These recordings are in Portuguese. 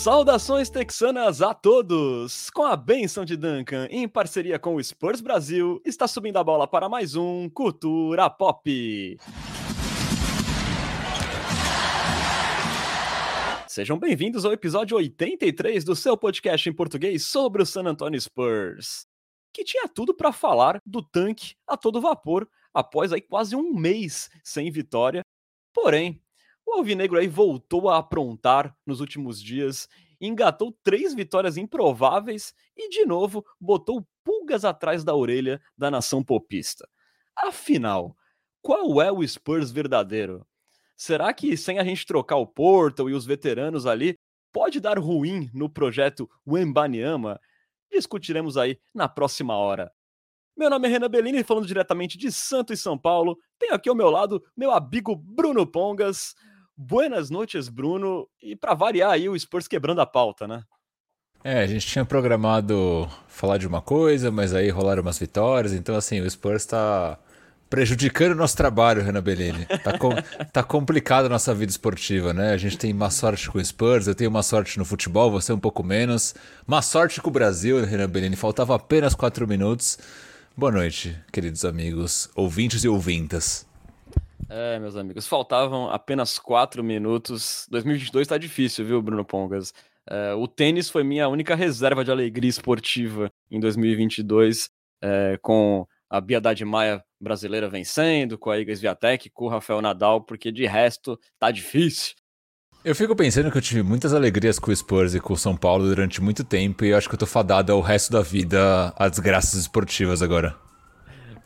Saudações texanas a todos! Com a benção de Duncan, em parceria com o Spurs Brasil, está subindo a bola para mais um Cultura Pop. Sejam bem-vindos ao episódio 83 do seu podcast em português sobre o San Antonio Spurs, que tinha tudo para falar do tanque a todo vapor após aí quase um mês sem vitória. Porém, o Alvinegro aí voltou a aprontar nos últimos dias, engatou três vitórias improváveis e, de novo, botou pulgas atrás da orelha da nação popista. Afinal, qual é o Spurs verdadeiro? Será que sem a gente trocar o Portal e os veteranos ali, pode dar ruim no projeto Wembanyama? Discutiremos aí na próxima hora. Meu nome é Renan Bellini, falando diretamente de Santo e São Paulo. Tenho aqui ao meu lado meu amigo Bruno Pongas. Buenas noites, Bruno. E para variar aí, o Spurs quebrando a pauta, né? É, a gente tinha programado falar de uma coisa, mas aí rolaram umas vitórias, então assim, o Spurs tá prejudicando o nosso trabalho, Renan Bellini. Tá, com, tá complicada a nossa vida esportiva, né? A gente tem má sorte com o Spurs, eu tenho má sorte no futebol, você um pouco menos. Má sorte com o Brasil, Renan Bellini. Faltava apenas quatro minutos. Boa noite, queridos amigos, ouvintes e ouvintas. É, meus amigos, faltavam apenas quatro minutos. 2022 tá difícil, viu, Bruno Pongas? É, o tênis foi minha única reserva de alegria esportiva em 2022, é, com a Bia Maia brasileira vencendo, com a Iga Swiatek, com o Rafael Nadal, porque de resto tá difícil. Eu fico pensando que eu tive muitas alegrias com o Spurs e com o São Paulo durante muito tempo e eu acho que eu tô fadado ao resto da vida a desgraças esportivas agora.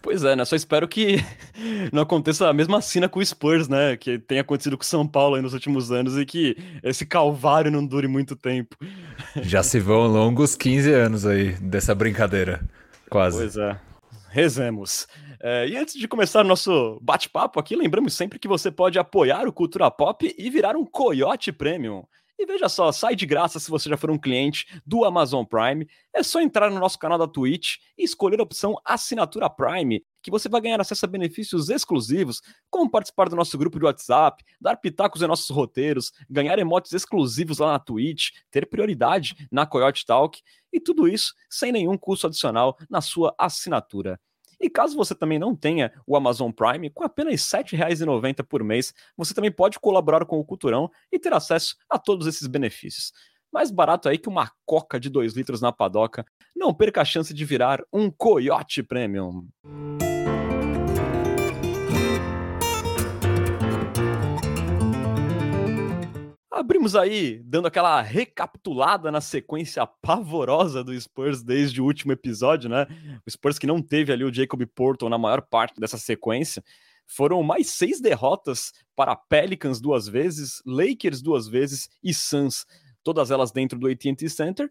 Pois é, né? Só espero que não aconteça a mesma cena com o Spurs, né? Que tem acontecido com o São Paulo aí nos últimos anos e que esse calvário não dure muito tempo. Já se vão longos 15 anos aí dessa brincadeira. Quase. Pois é. Rezemos. É, e antes de começar o nosso bate-papo aqui, lembramos sempre que você pode apoiar o Cultura Pop e virar um Coyote Premium. E veja só, sai de graça se você já for um cliente do Amazon Prime. É só entrar no nosso canal da Twitch e escolher a opção Assinatura Prime, que você vai ganhar acesso a benefícios exclusivos, como participar do nosso grupo de WhatsApp, dar pitacos em nossos roteiros, ganhar emotes exclusivos lá na Twitch, ter prioridade na Coyote Talk e tudo isso sem nenhum custo adicional na sua assinatura. E caso você também não tenha o Amazon Prime, com apenas R$ 7,90 por mês, você também pode colaborar com o Culturão e ter acesso a todos esses benefícios. Mais barato aí que uma coca de 2 litros na padoca. Não perca a chance de virar um Coyote Premium. Abrimos aí, dando aquela recapitulada na sequência pavorosa do Spurs desde o último episódio, né? O Spurs que não teve ali o Jacob Porto na maior parte dessa sequência. Foram mais seis derrotas para Pelicans duas vezes, Lakers duas vezes e Suns, todas elas dentro do AT&T Center,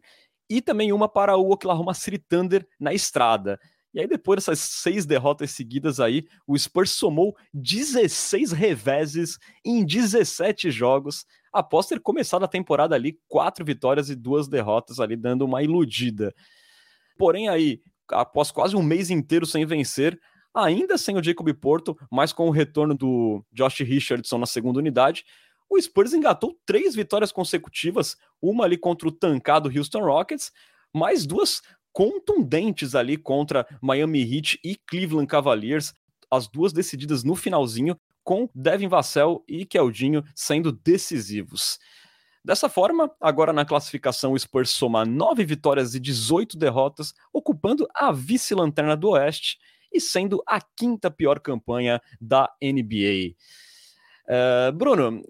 e também uma para o Oklahoma City Thunder na estrada. E aí, depois dessas seis derrotas seguidas aí, o Spurs somou 16 reveses em 17 jogos, após ter começado a temporada ali quatro vitórias e duas derrotas ali, dando uma iludida. Porém, aí, após quase um mês inteiro sem vencer, ainda sem o Jacob Porto, mas com o retorno do Josh Richardson na segunda unidade, o Spurs engatou três vitórias consecutivas, uma ali contra o tancado Houston Rockets, mais duas contundentes ali contra Miami Heat e Cleveland Cavaliers, as duas decididas no finalzinho, com Devin Vassell e Keldinho sendo decisivos. Dessa forma, agora na classificação, o Spurs soma 9 vitórias e 18 derrotas, ocupando a vice-lanterna do Oeste e sendo a quinta pior campanha da NBA. Uh, Bruno,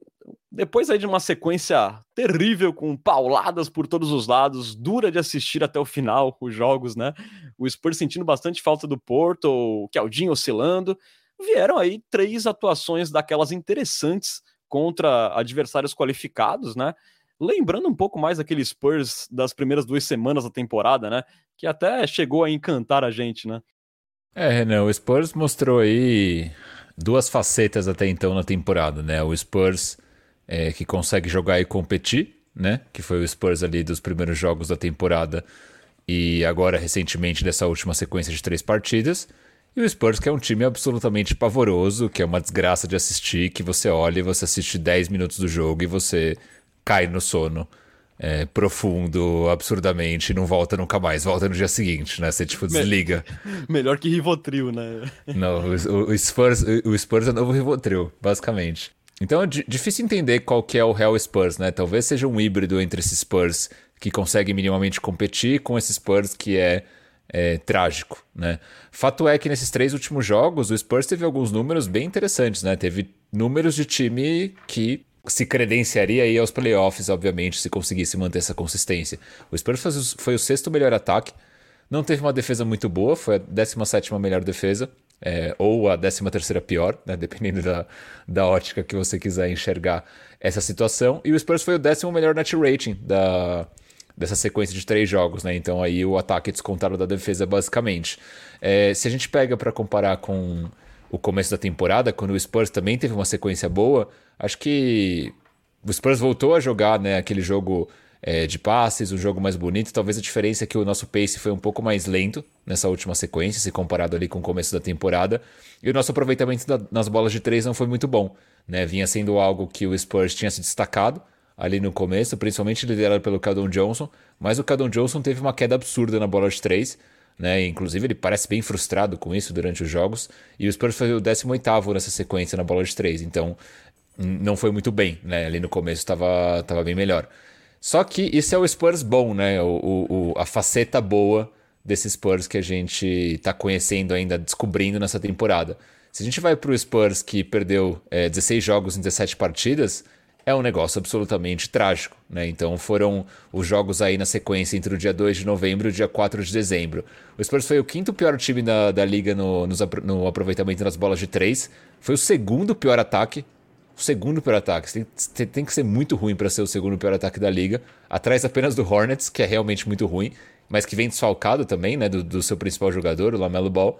depois aí de uma sequência terrível com pauladas por todos os lados, dura de assistir até o final os jogos, né? O Spurs sentindo bastante falta do Porto, o Keldinho oscilando, vieram aí três atuações daquelas interessantes contra adversários qualificados, né? Lembrando um pouco mais aquele Spurs das primeiras duas semanas da temporada, né? Que até chegou a encantar a gente, né? É, Renan, o Spurs mostrou aí duas facetas até então na temporada, né? O Spurs é, que consegue jogar e competir, né? Que foi o Spurs ali dos primeiros jogos da temporada e agora recentemente dessa última sequência de três partidas. E o Spurs, que é um time absolutamente pavoroso, que é uma desgraça de assistir, que você olha e você assiste 10 minutos do jogo e você cai no sono é, profundo absurdamente e não volta nunca mais, volta no dia seguinte, né? Você tipo desliga. Melhor que Rivotril, né? Não, o, o, Spurs, o Spurs é o novo Rivotril, basicamente. Então é difícil entender qual que é o real Spurs, né? Talvez seja um híbrido entre esses Spurs que consegue minimamente competir com esses Spurs que é, é, trágico, né? Fato é que nesses três últimos jogos o Spurs teve alguns números bem interessantes, né? Teve números de time que se credenciaria aí aos playoffs, obviamente, se conseguisse manter essa consistência. O Spurs foi o sexto melhor ataque, não teve uma defesa muito boa, foi a 17 melhor defesa, é, ou a 13 pior, né, dependendo da, da ótica que você quiser enxergar essa situação. E o Spurs foi o décimo melhor net rating da, dessa sequência de três jogos, né? Então aí o ataque descontado da defesa, basicamente. É, se a gente pega para comparar com o começo da temporada, quando o Spurs também teve uma sequência boa, acho que o Spurs voltou a jogar né, aquele jogo é, de passes, um jogo mais bonito. Talvez a diferença é que o nosso pace foi um pouco mais lento nessa última sequência, se comparado ali com o começo da temporada. E o nosso aproveitamento da, nas bolas de três não foi muito bom. Né? Vinha sendo algo que o Spurs tinha se destacado ali no começo, principalmente liderado pelo Cadon Johnson, mas o Cadon Johnson teve uma queda absurda na bola de três né? Inclusive, ele parece bem frustrado com isso durante os jogos. E o Spurs foi o 18 nessa sequência na bola de três. Então, não foi muito bem, né? Ali no começo estava tava bem melhor. Só que isso é o Spurs bom, né? O, o, a faceta boa desse Spurs que a gente está conhecendo ainda, descobrindo nessa temporada. Se a gente vai para o Spurs que perdeu é, 16 jogos em 17 partidas, é um negócio absolutamente trágico. Né? Então foram os jogos aí na sequência entre o dia 2 de novembro e o dia 4 de dezembro. O Spurs foi o quinto pior time da, da liga no, no, no aproveitamento das bolas de três. Foi o segundo pior ataque. O segundo pior ataque. Você tem, tem que ser muito ruim para ser o segundo pior ataque da liga. Atrás apenas do Hornets, que é realmente muito ruim, mas que vem desfalcado também, né? Do, do seu principal jogador, o Lamelo Ball.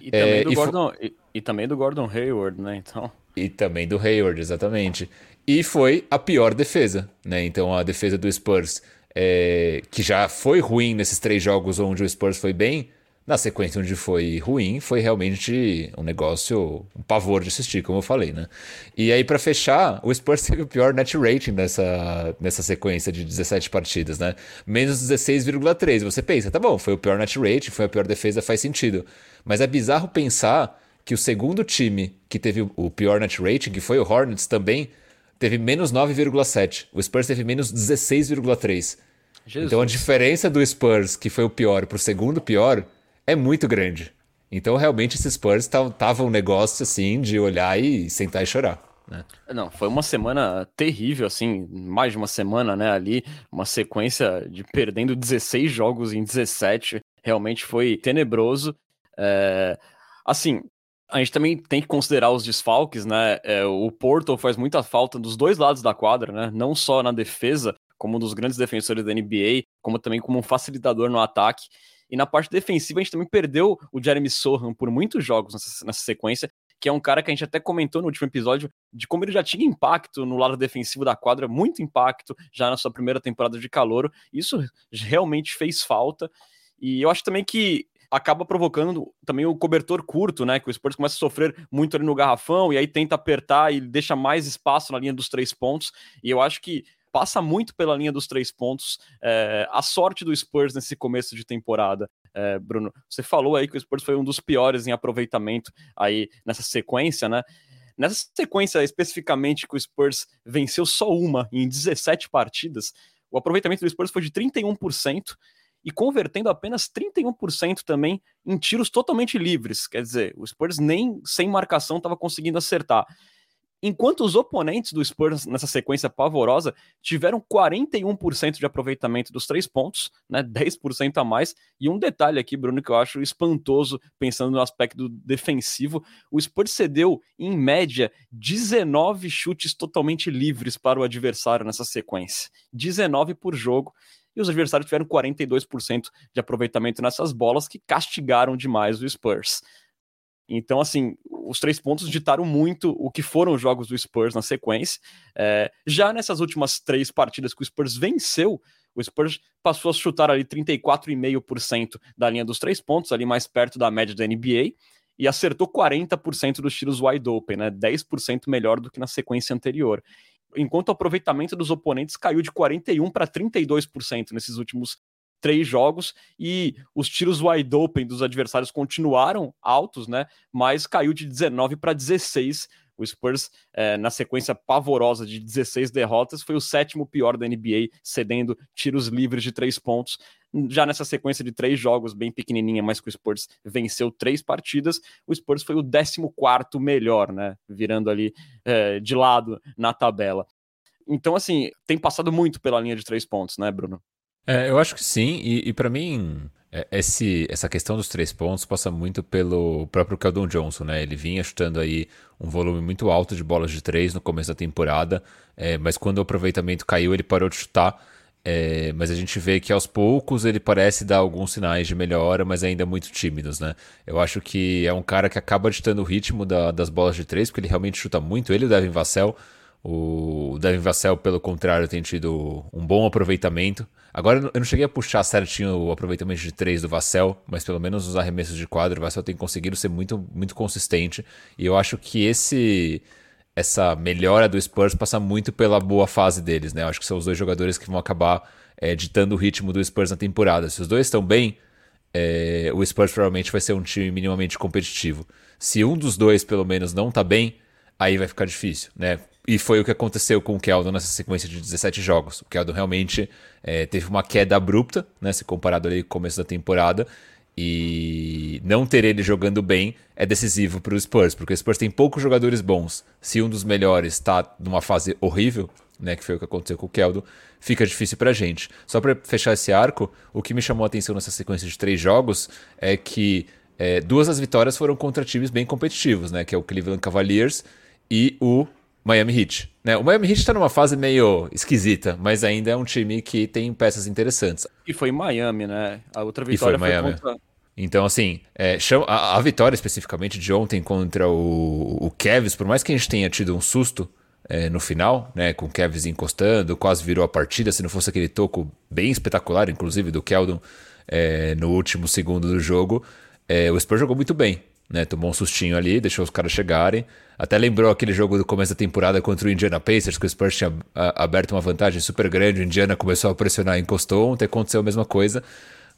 E também, é, do Gordon, e, e também do Gordon Hayward, né? Então. E também do Hayward, exatamente. E foi a pior defesa, né? Então a defesa do Spurs, é, que já foi ruim nesses três jogos onde o Spurs foi bem, na sequência onde foi ruim, foi realmente um negócio, um pavor de assistir, como eu falei, né? E aí, para fechar, o Spurs teve o pior net rating nessa, nessa sequência de 17 partidas, né? Menos 16,3. Você pensa, tá bom, foi o pior net rating, foi a pior defesa, faz sentido. Mas é bizarro pensar que o segundo time que teve o pior net rating, que foi o Hornets também, teve menos 9,7. O Spurs teve menos 16,3. Então a diferença do Spurs, que foi o pior, para o segundo pior, é muito grande. Então realmente esses Spurs estavam um negócio assim de olhar e sentar e chorar. Né? Não, foi uma semana terrível, assim, mais de uma semana, né, ali, uma sequência de perdendo 16 jogos em 17, realmente foi tenebroso. É, assim, a gente também tem que considerar os desfalques, né? É, o Porto faz muita falta dos dois lados da quadra, né? Não só na defesa, como um dos grandes defensores da NBA, como também como um facilitador no ataque. E na parte defensiva, a gente também perdeu o Jeremy Sohan por muitos jogos nessa, nessa sequência, que é um cara que a gente até comentou no último episódio de como ele já tinha impacto no lado defensivo da quadra, muito impacto já na sua primeira temporada de calor. Isso realmente fez falta. E eu acho também que acaba provocando também o cobertor curto, né? Que o Spurs começa a sofrer muito ali no garrafão e aí tenta apertar e deixa mais espaço na linha dos três pontos. E eu acho que passa muito pela linha dos três pontos é, a sorte do Spurs nesse começo de temporada. É, Bruno, você falou aí que o Spurs foi um dos piores em aproveitamento aí nessa sequência, né? Nessa sequência especificamente que o Spurs venceu só uma em 17 partidas, o aproveitamento do Spurs foi de 31%, e convertendo apenas 31% também em tiros totalmente livres. Quer dizer, o Spurs nem sem marcação estava conseguindo acertar. Enquanto os oponentes do Spurs nessa sequência pavorosa tiveram 41% de aproveitamento dos três pontos, né, 10% a mais. E um detalhe aqui, Bruno, que eu acho espantoso, pensando no aspecto defensivo: o Spurs cedeu, em média, 19 chutes totalmente livres para o adversário nessa sequência. 19 por jogo e os adversários tiveram 42% de aproveitamento nessas bolas que castigaram demais o Spurs. Então, assim, os três pontos ditaram muito o que foram os jogos do Spurs na sequência. É, já nessas últimas três partidas que o Spurs venceu, o Spurs passou a chutar ali 34,5% da linha dos três pontos, ali mais perto da média da NBA, e acertou 40% dos tiros wide open, né? 10% melhor do que na sequência anterior. Enquanto o aproveitamento dos oponentes caiu de 41 para 32% nesses últimos três jogos e os tiros wide open dos adversários continuaram altos, né? Mas caiu de 19 para 16. O Spurs, é, na sequência pavorosa de 16 derrotas, foi o sétimo pior da NBA, cedendo tiros livres de três pontos. Já nessa sequência de três jogos, bem pequenininha, mas que o Spurs venceu três partidas, o Spurs foi o 14 melhor, né? Virando ali é, de lado na tabela. Então, assim, tem passado muito pela linha de três pontos, né, Bruno? É, eu acho que sim, e, e para mim, esse, essa questão dos três pontos passa muito pelo próprio Keldon Johnson, né? Ele vinha chutando aí um volume muito alto de bolas de três no começo da temporada, é, mas quando o aproveitamento caiu, ele parou de chutar. É, mas a gente vê que aos poucos ele parece dar alguns sinais de melhora, mas ainda muito tímidos, né? Eu acho que é um cara que acaba ditando o ritmo da, das bolas de três, porque ele realmente chuta muito. Ele e o Devin Vassell. O Devin Vassell, pelo contrário, tem tido um bom aproveitamento. Agora eu não cheguei a puxar certinho o aproveitamento de três do Vassell, mas pelo menos os arremessos de quadro, o Vassell tem conseguido ser muito, muito consistente. E eu acho que esse essa melhora do Spurs passa muito pela boa fase deles, né? Eu acho que são os dois jogadores que vão acabar é, ditando o ritmo do Spurs na temporada. Se os dois estão bem, é, o Spurs provavelmente vai ser um time minimamente competitivo. Se um dos dois, pelo menos, não tá bem, aí vai ficar difícil, né? E foi o que aconteceu com o Keldon nessa sequência de 17 jogos. O Keldon realmente é, teve uma queda abrupta, né, se comparado ali com o começo da temporada. E não ter ele jogando bem é decisivo para o Spurs, porque o Spurs tem poucos jogadores bons. Se um dos melhores está numa fase horrível, né, que foi o que aconteceu com o Keldon, fica difícil para a gente. Só para fechar esse arco, o que me chamou a atenção nessa sequência de três jogos é que é, duas das vitórias foram contra times bem competitivos, né, que é o Cleveland Cavaliers e o Miami Heat. Né? O Miami Heat está numa fase meio esquisita, mas ainda é um time que tem peças interessantes. E foi em Miami, né? A outra vitória e foi, foi Miami. contra... Então, assim, é, a, a, vitória especificamente de ontem contra o, o Cavs, por mais que a gente tenha tido um susto é, no final, né, com o Cavs encostando, quase virou a partida, se não fosse aquele toco bem espetacular, inclusive, do Keldon é, no último segundo do jogo, é, o Spurs jogou muito bem né? Tomou um sustinho ali, deixou os caras chegarem. Até lembrou aquele jogo do começo da temporada contra o Indiana Pacers, que o Spurs tinha aberto uma vantagem super grande, o Indiana começou a pressionar e encostou, ontem aconteceu a mesma coisa,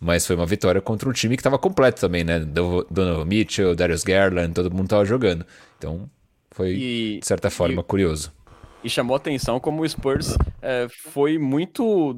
mas foi uma vitória contra um time que estava completo também, né? Donovan Mitchell, Darius Garland, todo mundo estava jogando. Então foi, e, de certa forma, e, curioso e chamou atenção como o Spurs é, foi muito.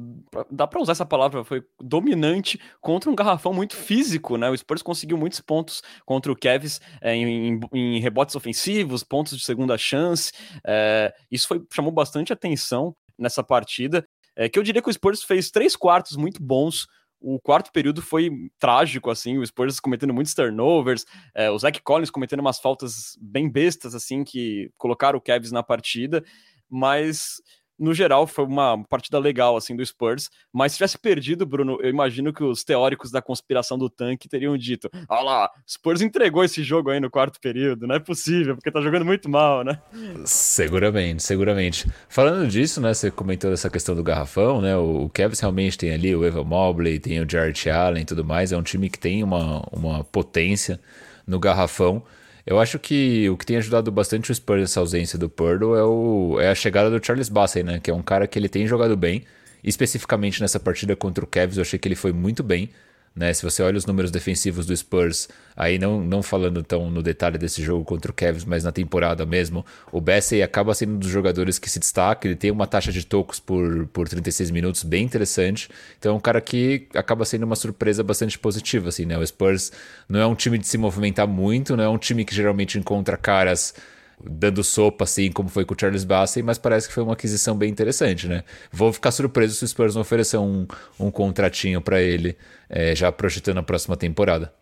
Dá para usar essa palavra, foi dominante contra um garrafão muito físico, né? O Spurs conseguiu muitos pontos contra o Cavs é, em, em, rebotes ofensivos, pontos de segunda chance. É, isso foi, chamou bastante atenção nessa partida. É, que eu diria que o Spurs fez três quartos muito bons. O quarto período foi trágico, assim, o Spurs cometendo muitos turnovers, é, o Zach Collins cometendo umas faltas bem bestas, assim, que colocaram o Cavs na partida mas no geral foi uma partida legal assim do Spurs, mas se tivesse perdido, Bruno, eu imagino que os teóricos da conspiração do tanque teriam dito: "Olha lá, Spurs entregou esse jogo aí no quarto período, não é possível, porque tá jogando muito mal, né?" Seguramente, seguramente. Falando disso, né, você comentou dessa questão do garrafão, né? O Cavs realmente tem ali o Evan Mobley, tem o Jarrett Allen e tudo mais, é um time que tem uma, uma potência no garrafão. Eu acho que o que tem ajudado bastante o Spurs nessa ausência do Purdle é, o, é a chegada do Charles Bassey, né? Que é um cara que ele tem jogado bem. Especificamente nessa partida contra o Cavs, eu achei que ele foi muito bem. Né? Se você olha os números defensivos do Spurs, aí não, não falando tão no detalhe desse jogo contra o Cavs, mas na temporada mesmo, o Bessie acaba sendo um dos jogadores que se destaca. Ele tem uma taxa de tocos por, por 36 minutos bem interessante. Então é um cara que acaba sendo uma surpresa bastante positiva. Assim, né? O Spurs não é um time de se movimentar muito, não é um time que geralmente encontra caras dando sopa, assim, como foi com o Charles Bassey, mas parece que foi uma aquisição bem interessante, né? Vou ficar surpreso se o Spurs não oferecer um, um contratinho para ele, é, já projetando a próxima temporada.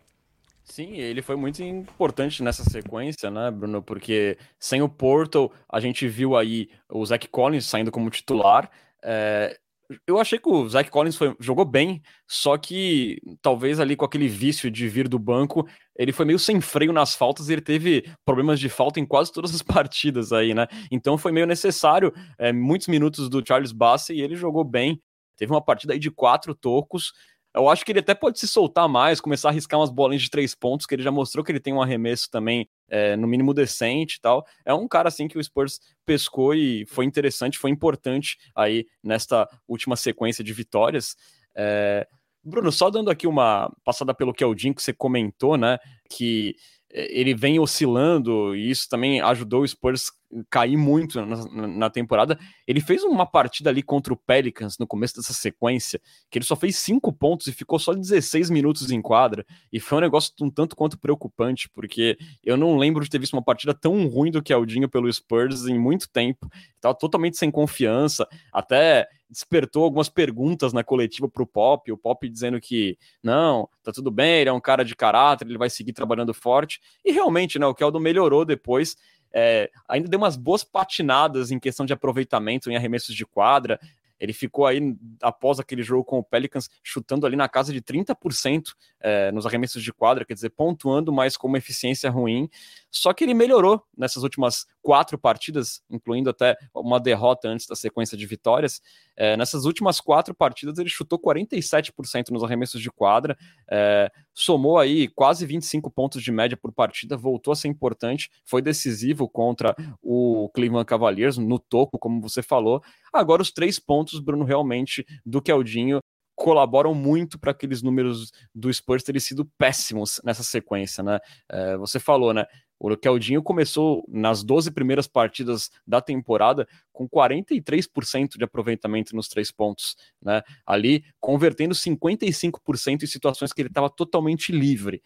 Sim, ele foi muito importante nessa sequência, né, Bruno? Porque sem o Portal, a gente viu aí o Zach Collins saindo como titular. É, eu achei que o Zach Collins foi, jogou bem, só que talvez ali com aquele vício de vir do banco, ele foi meio sem freio nas faltas e ele teve problemas de falta em quase todas as partidas aí, né? Então foi meio necessário é, muitos minutos do Charles Bassey e ele jogou bem. Teve uma partida aí de quatro tocos. Eu acho que ele até pode se soltar mais, começar a arriscar umas bolinhas de três pontos, que ele já mostrou que ele tem um arremesso também, é, no mínimo decente e tal. É um cara assim que o Spurs pescou e foi interessante, foi importante aí nesta última sequência de vitórias. É... Bruno, só dando aqui uma passada pelo Keldin que você comentou, né? Que ele vem oscilando e isso também ajudou o Spurs cair muito na, na, temporada. Ele fez uma partida ali contra o Pelicans no começo dessa sequência, que ele só fez cinco pontos e ficou só 16 minutos em quadra, e foi um negócio um tanto quanto preocupante, porque eu não lembro de ter visto uma partida tão ruim do que Aldinho pelo Spurs em muito tempo. Estava totalmente sem confiança, até despertou algumas perguntas na coletiva para o Pop, o Pop dizendo que não, tá tudo bem, ele é um cara de caráter, ele vai seguir trabalhando forte, e realmente, né, o Keldon melhorou depois, é, ainda deu umas boas patinadas em questão de aproveitamento em arremessos de quadra. Ele ficou aí, após aquele jogo com o Pelicans, chutando ali na casa de 30% é, nos arremessos de quadra, quer dizer, pontuando, mas com uma eficiência ruim. Só que ele melhorou nessas últimas quatro partidas, incluindo até uma derrota antes da sequência de vitórias. É, nessas últimas quatro partidas, ele chutou 47% nos arremessos de quadra, é, somou aí quase 25 pontos de média por partida, voltou a ser importante, foi decisivo contra o Cleveland Cavaliers no topo, como você falou. Agora, os três pontos, Bruno, realmente, do Keldinho colaboram muito para aqueles números do Spurs terem sido péssimos nessa sequência, né? É, você falou, né? O Keldinho começou nas 12 primeiras partidas da temporada com 43% de aproveitamento nos três pontos, né? Ali convertendo 55% em situações que ele estava totalmente livre.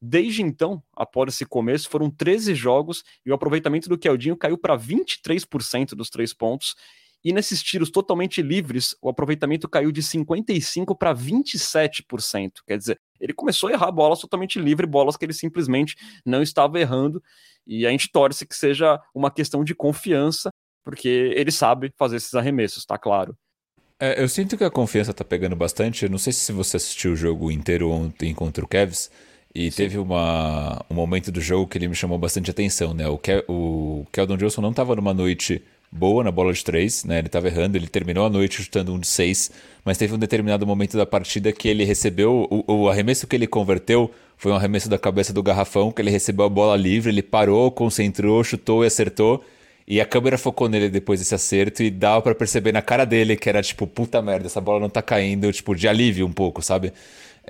Desde então, após esse começo, foram 13 jogos e o aproveitamento do Keldinho caiu para 23% dos três pontos e nesses tiros totalmente livres, o aproveitamento caiu de 55% para 27%. Quer dizer, ele começou a errar bolas totalmente livre, bolas que ele simplesmente não estava errando. E a gente torce que seja uma questão de confiança, porque ele sabe fazer esses arremessos, tá claro. É, eu sinto que a confiança tá pegando bastante. Eu não sei se você assistiu o jogo inteiro ontem contra o Cavs. E Sim. teve uma, um momento do jogo que ele me chamou bastante atenção, né? O, Ke o Keldon Johnson não estava numa noite boa na bola de três, né? Ele estava errando, ele terminou a noite chutando um de seis, mas teve um determinado momento da partida que ele recebeu o, o, arremesso que ele converteu foi um arremesso da cabeça do garrafão, que ele recebeu a bola livre, ele parou, concentrou, chutou e acertou. E a câmera focou nele depois desse acerto e dava para perceber na cara dele que era tipo, puta merda, essa bola não tá caindo, tipo, de alívio um pouco, sabe?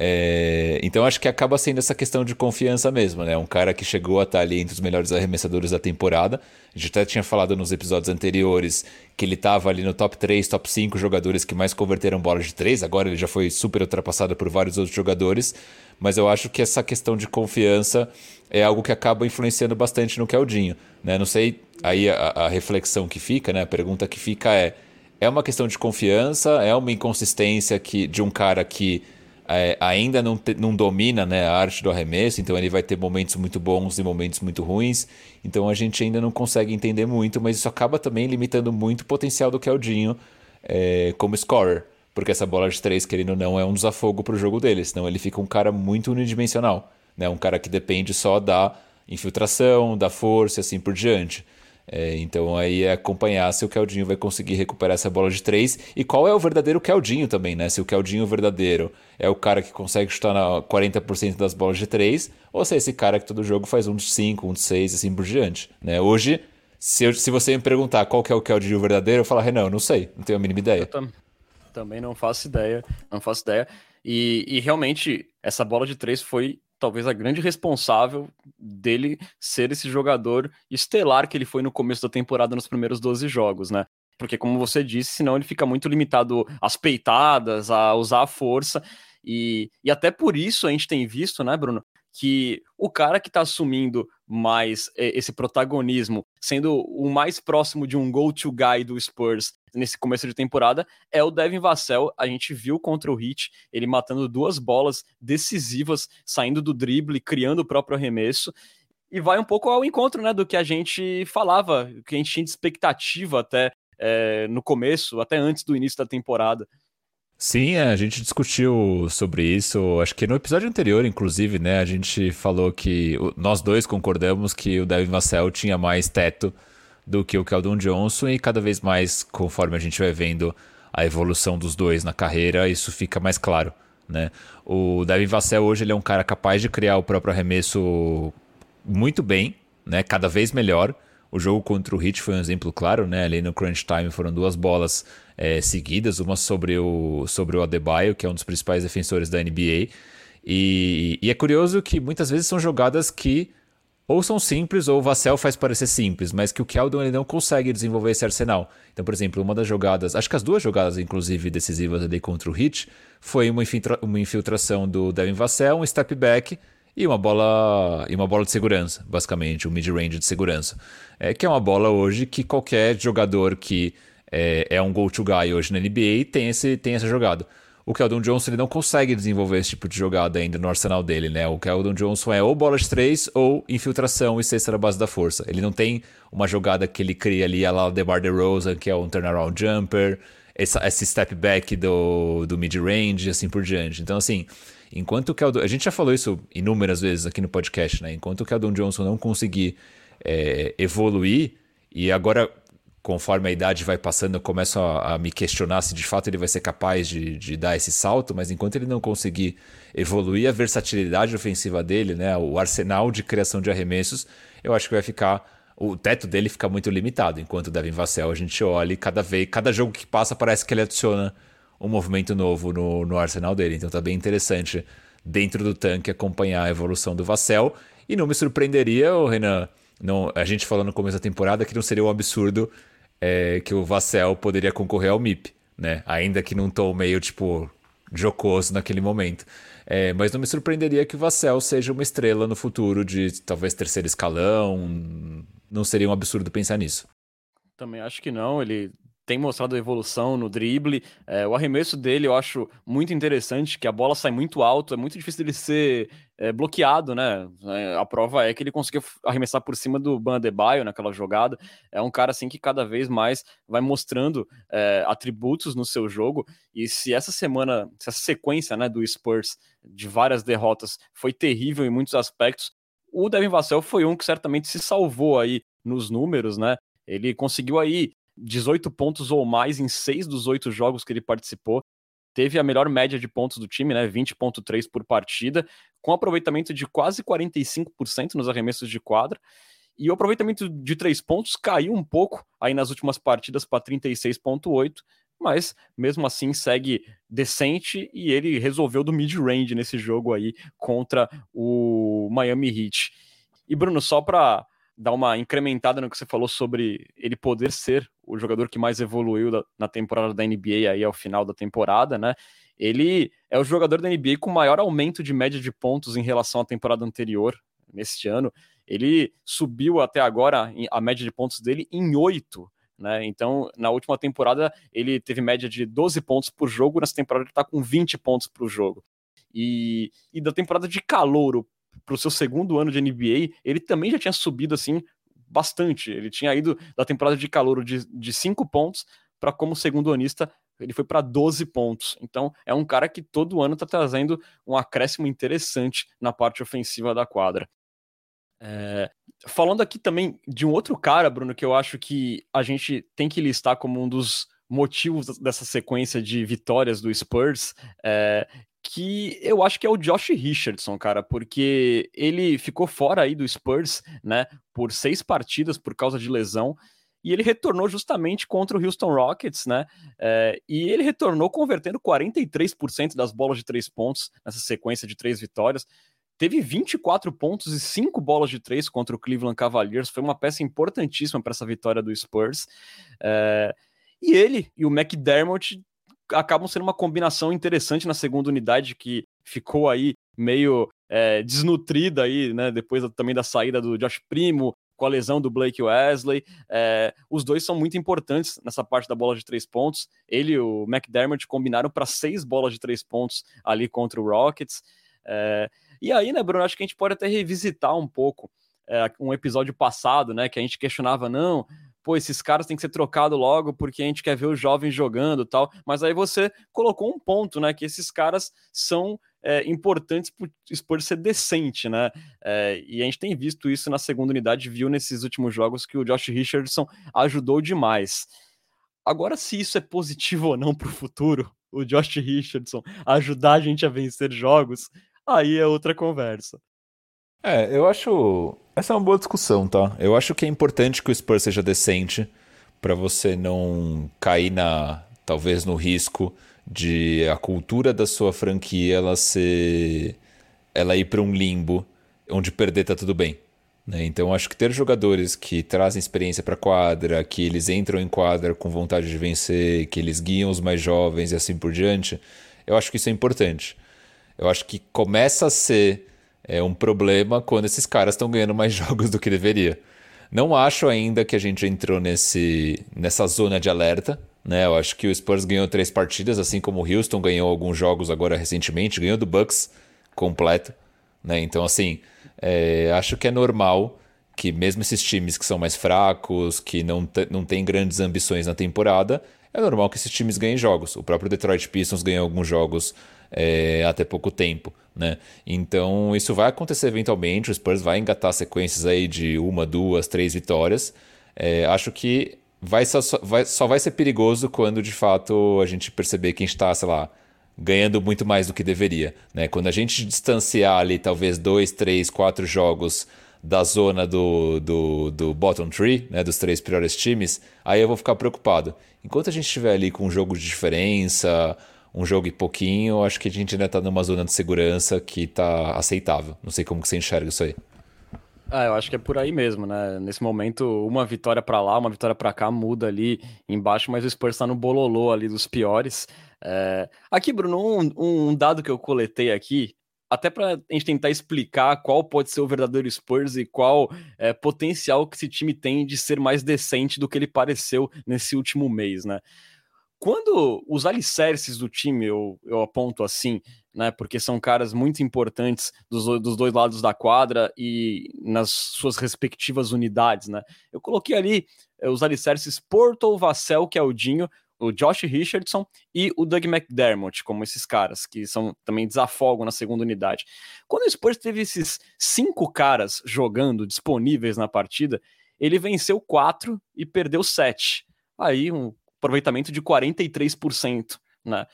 É, então acho que acaba sendo essa questão de confiança mesmo, né? Um cara que chegou a estar ali entre os melhores arremessadores da temporada. A gente até tinha falado nos episódios anteriores que ele estava ali no top 3, top 5 jogadores que mais converteram bolas de 3. Agora ele já foi super ultrapassado por vários outros jogadores. Mas eu acho que essa questão de confiança é algo que acaba influenciando bastante no Keldinho. Né? Não sei, aí a, a reflexão que fica, né? a pergunta que fica é: é uma questão de confiança? É uma inconsistência que, de um cara que é, ainda não, te, não domina né, a arte do arremesso, então ele vai ter momentos muito bons e momentos muito ruins. Então a gente ainda não consegue entender muito, mas isso acaba também limitando muito o potencial do Keldinho é, como scorer. Porque essa bola de três, querendo ou não, é um desafogo para o jogo dele, senão ele fica um cara muito unidimensional. Né? Um cara que depende só da infiltração, da força e assim por diante. É, então aí é acompanhar se o Keldinho vai conseguir recuperar essa bola de três e qual é o verdadeiro Keldinho também, né? Se o Keldinho verdadeiro é o cara que consegue chutar na 40% das bolas de três ou se é esse cara que todo jogo faz um de 5, um de 6 assim por diante, né? Hoje, se, eu, se você me perguntar qual que é o Keldinho verdadeiro, eu falar, Renan, eu não sei, não tenho a mínima ideia. Eu tam também não faço ideia, não faço ideia. E, e realmente, essa bola de três foi talvez a grande responsável dele ser esse jogador estelar que ele foi no começo da temporada nos primeiros 12 jogos, né? Porque, como você disse, senão ele fica muito limitado às peitadas, a usar a força. E, e até por isso a gente tem visto, né, Bruno, que o cara que está assumindo mais esse protagonismo, sendo o mais próximo de um go-to guy do Spurs nesse começo de temporada, é o Devin Vassell. A gente viu contra o Heat ele matando duas bolas decisivas, saindo do drible, criando o próprio arremesso. E vai um pouco ao encontro né, do que a gente falava, que a gente tinha de expectativa até é, no começo, até antes do início da temporada. Sim, a gente discutiu sobre isso, acho que no episódio anterior, inclusive, né? A gente falou que nós dois concordamos que o Devin Vassell tinha mais teto do que o Keldon Johnson e cada vez mais, conforme a gente vai vendo a evolução dos dois na carreira, isso fica mais claro. né? O Devin Vassell hoje ele é um cara capaz de criar o próprio arremesso muito bem, né? Cada vez melhor. O jogo contra o Heat foi um exemplo claro, né? Ali no crunch time foram duas bolas é, seguidas, uma sobre o, sobre o Adebayo, que é um dos principais defensores da NBA. E, e é curioso que muitas vezes são jogadas que ou são simples ou o Vassell faz parecer simples, mas que o Keldon ele não consegue desenvolver esse arsenal. Então, por exemplo, uma das jogadas, acho que as duas jogadas inclusive decisivas ali contra o Heat, foi uma, infiltra uma infiltração do Devin Vassell, um step back e uma bola e uma bola de segurança, basicamente, um mid-range de segurança. É, que é uma bola hoje que qualquer jogador que é, é um go-to guy hoje na NBA tem, esse, tem essa jogada o Keldon Johnson ele não consegue desenvolver esse tipo de jogada ainda no arsenal dele, né? O Keldon Johnson é ou bola de três ou infiltração e cesta na base da força. Ele não tem uma jogada que ele cria ali, a lá DeMar DeRozan, que é um turnaround jumper, essa, esse step back do, do mid-range, assim por diante. Então, assim, enquanto o Keldon... A gente já falou isso inúmeras vezes aqui no podcast, né? Enquanto o Keldon Johnson não conseguir é, evoluir, e agora conforme a idade vai passando, eu começo a, a, me questionar se de fato ele vai ser capaz de, de, dar esse salto, mas enquanto ele não conseguir evoluir a versatilidade ofensiva dele, né, o arsenal de criação de arremessos, eu acho que vai ficar. O teto dele fica muito limitado. Enquanto o Devin Vassell, a gente olha e cada vez, cada jogo que passa, parece que ele adiciona um movimento novo no, no arsenal dele. Então tá bem interessante dentro do tanque acompanhar a evolução do Vassell. E não me surpreenderia, o Renan. Não, a gente falou no começo da temporada que não seria um absurdo é, que o Vassell poderia concorrer ao MIP, né? Ainda que num tom meio, tipo, jocoso naquele momento. É, mas não me surpreenderia que o Vassell seja uma estrela no futuro de talvez terceiro escalão. Não seria um absurdo pensar nisso. Também acho que não. Ele tem mostrado evolução no drible. É, o arremesso dele eu acho muito interessante, que a bola sai muito alto, é muito difícil dele ser é, bloqueado, né? É, a prova é que ele conseguiu arremessar por cima do Ban Adebayo naquela jogada. É um cara assim que cada vez mais vai mostrando é, atributos no seu jogo. E se essa semana, se essa sequência né, do Spurs de várias derrotas foi terrível em muitos aspectos, o Devin Vassell foi um que certamente se salvou aí nos números, né? Ele conseguiu aí 18 pontos ou mais em seis dos oito jogos que ele participou. Teve a melhor média de pontos do time, né? 20,3 por partida, com aproveitamento de quase 45% nos arremessos de quadra. E o aproveitamento de três pontos caiu um pouco aí nas últimas partidas para 36,8, mas mesmo assim segue decente e ele resolveu do mid-range nesse jogo aí contra o Miami Heat. E Bruno, só para dar uma incrementada no que você falou sobre ele poder ser o jogador que mais evoluiu da, na temporada da NBA aí ao final da temporada, né? Ele é o jogador da NBA com maior aumento de média de pontos em relação à temporada anterior, neste ano. Ele subiu até agora a média de pontos dele em oito. Né? Então, na última temporada, ele teve média de 12 pontos por jogo, nessa temporada ele está com 20 pontos por jogo. E, e da temporada de calouro para o seu segundo ano de NBA, ele também já tinha subido assim bastante. Ele tinha ido da temporada de calor de, de 5 pontos para como segundo anista ele foi para 12 pontos. Então é um cara que todo ano está trazendo um acréscimo interessante na parte ofensiva da quadra. É... Falando aqui também de um outro cara, Bruno, que eu acho que a gente tem que listar como um dos motivos dessa sequência de vitórias do Spurs, é, que eu acho que é o Josh Richardson, cara, porque ele ficou fora aí do Spurs, né, por seis partidas por causa de lesão, e ele retornou justamente contra o Houston Rockets, né, é, e ele retornou convertendo 43% das bolas de três pontos nessa sequência de três vitórias, teve 24 pontos e 5 bolas de três contra o Cleveland Cavaliers, foi uma peça importantíssima para essa vitória do Spurs, é, e ele e o McDermott acabam sendo uma combinação interessante na segunda unidade que ficou aí meio é, desnutrida aí, né? Depois também da saída do Josh Primo, com a lesão do Blake Wesley. É, os dois são muito importantes nessa parte da bola de três pontos. Ele e o McDermott combinaram para seis bolas de três pontos ali contra o Rockets. É, e aí, né, Bruno, acho que a gente pode até revisitar um pouco é, um episódio passado, né, que a gente questionava, não, pô, esses caras têm que ser trocados logo porque a gente quer ver os jovens jogando tal. Mas aí você colocou um ponto, né? Que esses caras são é, importantes por, por ser decente, né? É, e a gente tem visto isso na segunda unidade, viu nesses últimos jogos que o Josh Richardson ajudou demais. Agora, se isso é positivo ou não para o futuro, o Josh Richardson ajudar a gente a vencer jogos, aí é outra conversa. É, eu acho. Essa é uma boa discussão, tá? Eu acho que é importante que o Spurs seja decente para você não cair na. talvez no risco de a cultura da sua franquia ela ser. ela ir para um limbo onde perder tá tudo bem. Né? Então acho que ter jogadores que trazem experiência para quadra, que eles entram em quadra com vontade de vencer, que eles guiam os mais jovens e assim por diante, eu acho que isso é importante. Eu acho que começa a ser é um problema quando esses caras estão ganhando mais jogos do que deveria. Não acho ainda que a gente entrou nesse, nessa zona de alerta. Né? Eu acho que o Spurs ganhou três partidas, assim como o Houston ganhou alguns jogos agora recentemente, ganhou do Bucks completo. Né? Então, assim, é, acho que é normal que mesmo esses times que são mais fracos, que não, não têm grandes ambições na temporada, é normal que esses times ganhem jogos. O próprio Detroit Pistons ganhou alguns jogos é, até pouco tempo. Né? Então isso vai acontecer eventualmente, o Spurs vai engatar sequências aí de uma, duas, três vitórias. É, acho que vai só, vai, só vai ser perigoso quando de fato a gente perceber que a gente está, sei lá, ganhando muito mais do que deveria. Né? Quando a gente distanciar ali talvez dois, três, quatro jogos da zona do, do, do bottom tree, né, dos três piores times, aí eu vou ficar preocupado. Enquanto a gente estiver ali com um jogo de diferença, um jogo e pouquinho, acho que a gente ainda está numa zona de segurança que está aceitável. Não sei como que você enxerga isso aí. Ah, eu acho que é por aí mesmo, né? Nesse momento, uma vitória para lá, uma vitória para cá muda ali embaixo, mas o Spurs está no bololô ali dos piores. É... Aqui, Bruno, um, um, dado que eu coletei aqui, até para a gente tentar explicar qual pode ser o verdadeiro Spurs e qual é, potencial que esse time tem de ser mais decente do que ele pareceu nesse último mês, né? Quando os alicerces do time, eu, eu aponto assim, né, porque são caras muito importantes dos, dos dois lados da quadra e nas suas respectivas unidades, né? Eu coloquei ali eh, os alicerces Porto, Vassell, que é o Dinho, o Josh Richardson e o Doug McDermott, como esses caras, que são também desafogam na segunda unidade. Quando o Spurs teve esses cinco caras jogando disponíveis na partida, ele venceu quatro e perdeu sete. Aí um aproveitamento de 43%. Né?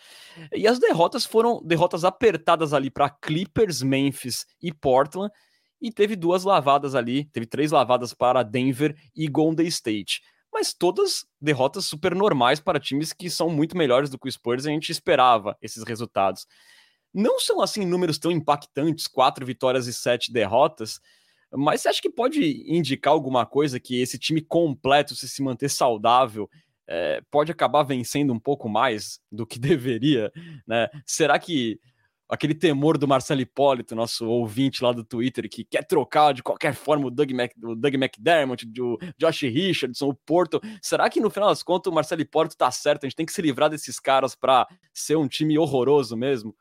E as derrotas foram derrotas apertadas ali para Clippers, Memphis e Portland, e teve duas lavadas ali, teve três lavadas para Denver e Golden State. Mas todas derrotas super normais para times que são muito melhores do que o Spurs, a gente esperava esses resultados. Não são assim números tão impactantes, quatro vitórias e sete derrotas, mas você acha que pode indicar alguma coisa que esse time completo, se se manter saudável, é, pode acabar vencendo um pouco mais do que deveria, né? Será que aquele temor do Marcelo Hipólito, nosso ouvinte lá do Twitter, que quer trocar de qualquer forma o Doug, Mac, o Doug McDermott, o Josh Richardson, o Porto, será que no final das contas o Marcelo Hipólito tá certo? A gente tem que se livrar desses caras para ser um time horroroso mesmo?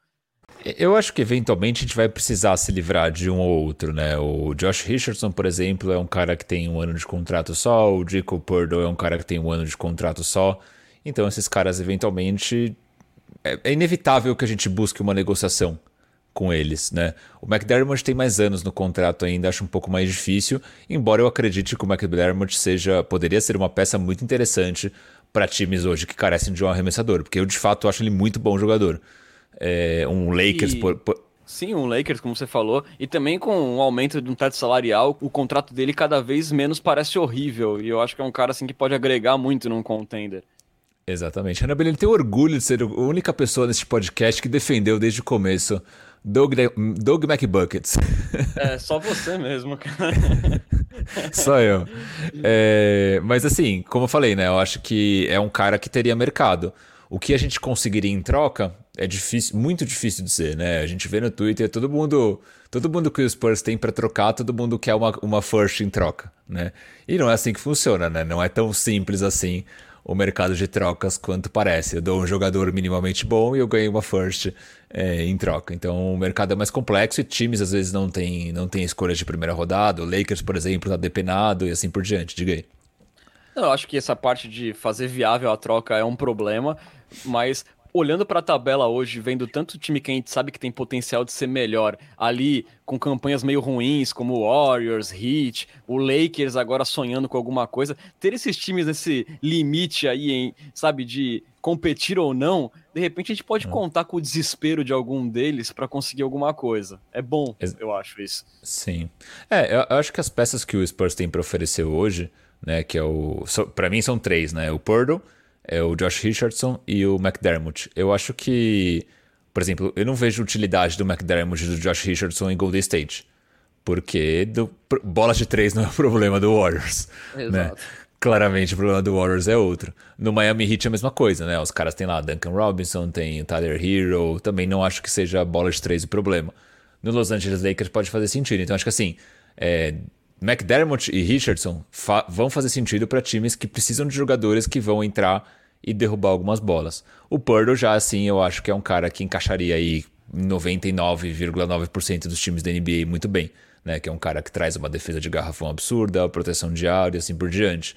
Eu acho que eventualmente a gente vai precisar se livrar de um ou outro, né? O Josh Richardson, por exemplo, é um cara que tem um ano de contrato só, o Jacob Purdo é um cara que tem um ano de contrato só. Então esses caras eventualmente é, é inevitável que a gente busque uma negociação com eles, né? O McDermott tem mais anos no contrato ainda, acho um pouco mais difícil, embora eu acredite que o McDermott seja poderia ser uma peça muito interessante para times hoje que carecem de um arremessador, porque eu de fato acho ele muito bom jogador é, um Lakers. E... Por, por... Sim, um Lakers, como você falou, e também com um aumento de um teto salarial, o contrato dele cada vez menos parece horrível, e eu acho que é um cara assim que pode agregar muito num contender. Exatamente. Renan ele tem orgulho de ser a única pessoa neste podcast que defendeu desde o começo Doug, Doug McBuckets. É, só você mesmo, cara. só eu. É, mas assim, como eu falei, né? Eu acho que é um cara que teria mercado. O que a gente conseguiria em troca é difícil, muito difícil dizer, né? A gente vê no Twitter todo mundo, todo mundo que os Spurs tem para trocar, todo mundo quer uma, uma first em troca, né? E não é assim que funciona, né? Não é tão simples assim o mercado de trocas quanto parece. Eu dou um jogador minimamente bom e eu ganho uma first é, em troca. Então o mercado é mais complexo e times às vezes não têm não tem escolha de primeira rodada. O Lakers, por exemplo, tá depenado e assim por diante. Diga aí. Eu acho que essa parte de fazer viável a troca é um problema, mas olhando para a tabela hoje, vendo tanto time que a gente sabe que tem potencial de ser melhor, ali com campanhas meio ruins, como o Warriors, Heat, o Lakers agora sonhando com alguma coisa, ter esses times nesse limite aí, em, sabe, de competir ou não, de repente a gente pode hum. contar com o desespero de algum deles para conseguir alguma coisa. É bom, Ex eu acho isso. Sim. É, eu, acho que as peças que o Spurs tem para oferecer hoje, né, que é o, para mim são três, né, o Purdle, é o Josh Richardson e o McDermott. Eu acho que, por exemplo, eu não vejo utilidade do McDermott e do Josh Richardson em Golden State. Porque do, bola de três não é o problema do Warriors. Né? Exato. Né? Claramente o problema do Warriors é outro. No Miami Heat é a mesma coisa, né? Os caras têm lá Duncan Robinson, tem o Tyler Hero. Também não acho que seja bola de três o problema. No Los Angeles Lakers pode fazer sentido. Então acho que assim, é, McDermott e Richardson fa vão fazer sentido para times que precisam de jogadores que vão entrar e derrubar algumas bolas. O Purdle já assim, eu acho que é um cara que encaixaria aí 99,9% dos times da NBA muito bem né, que é um cara que traz uma defesa de garrafão absurda, proteção de área e assim por diante.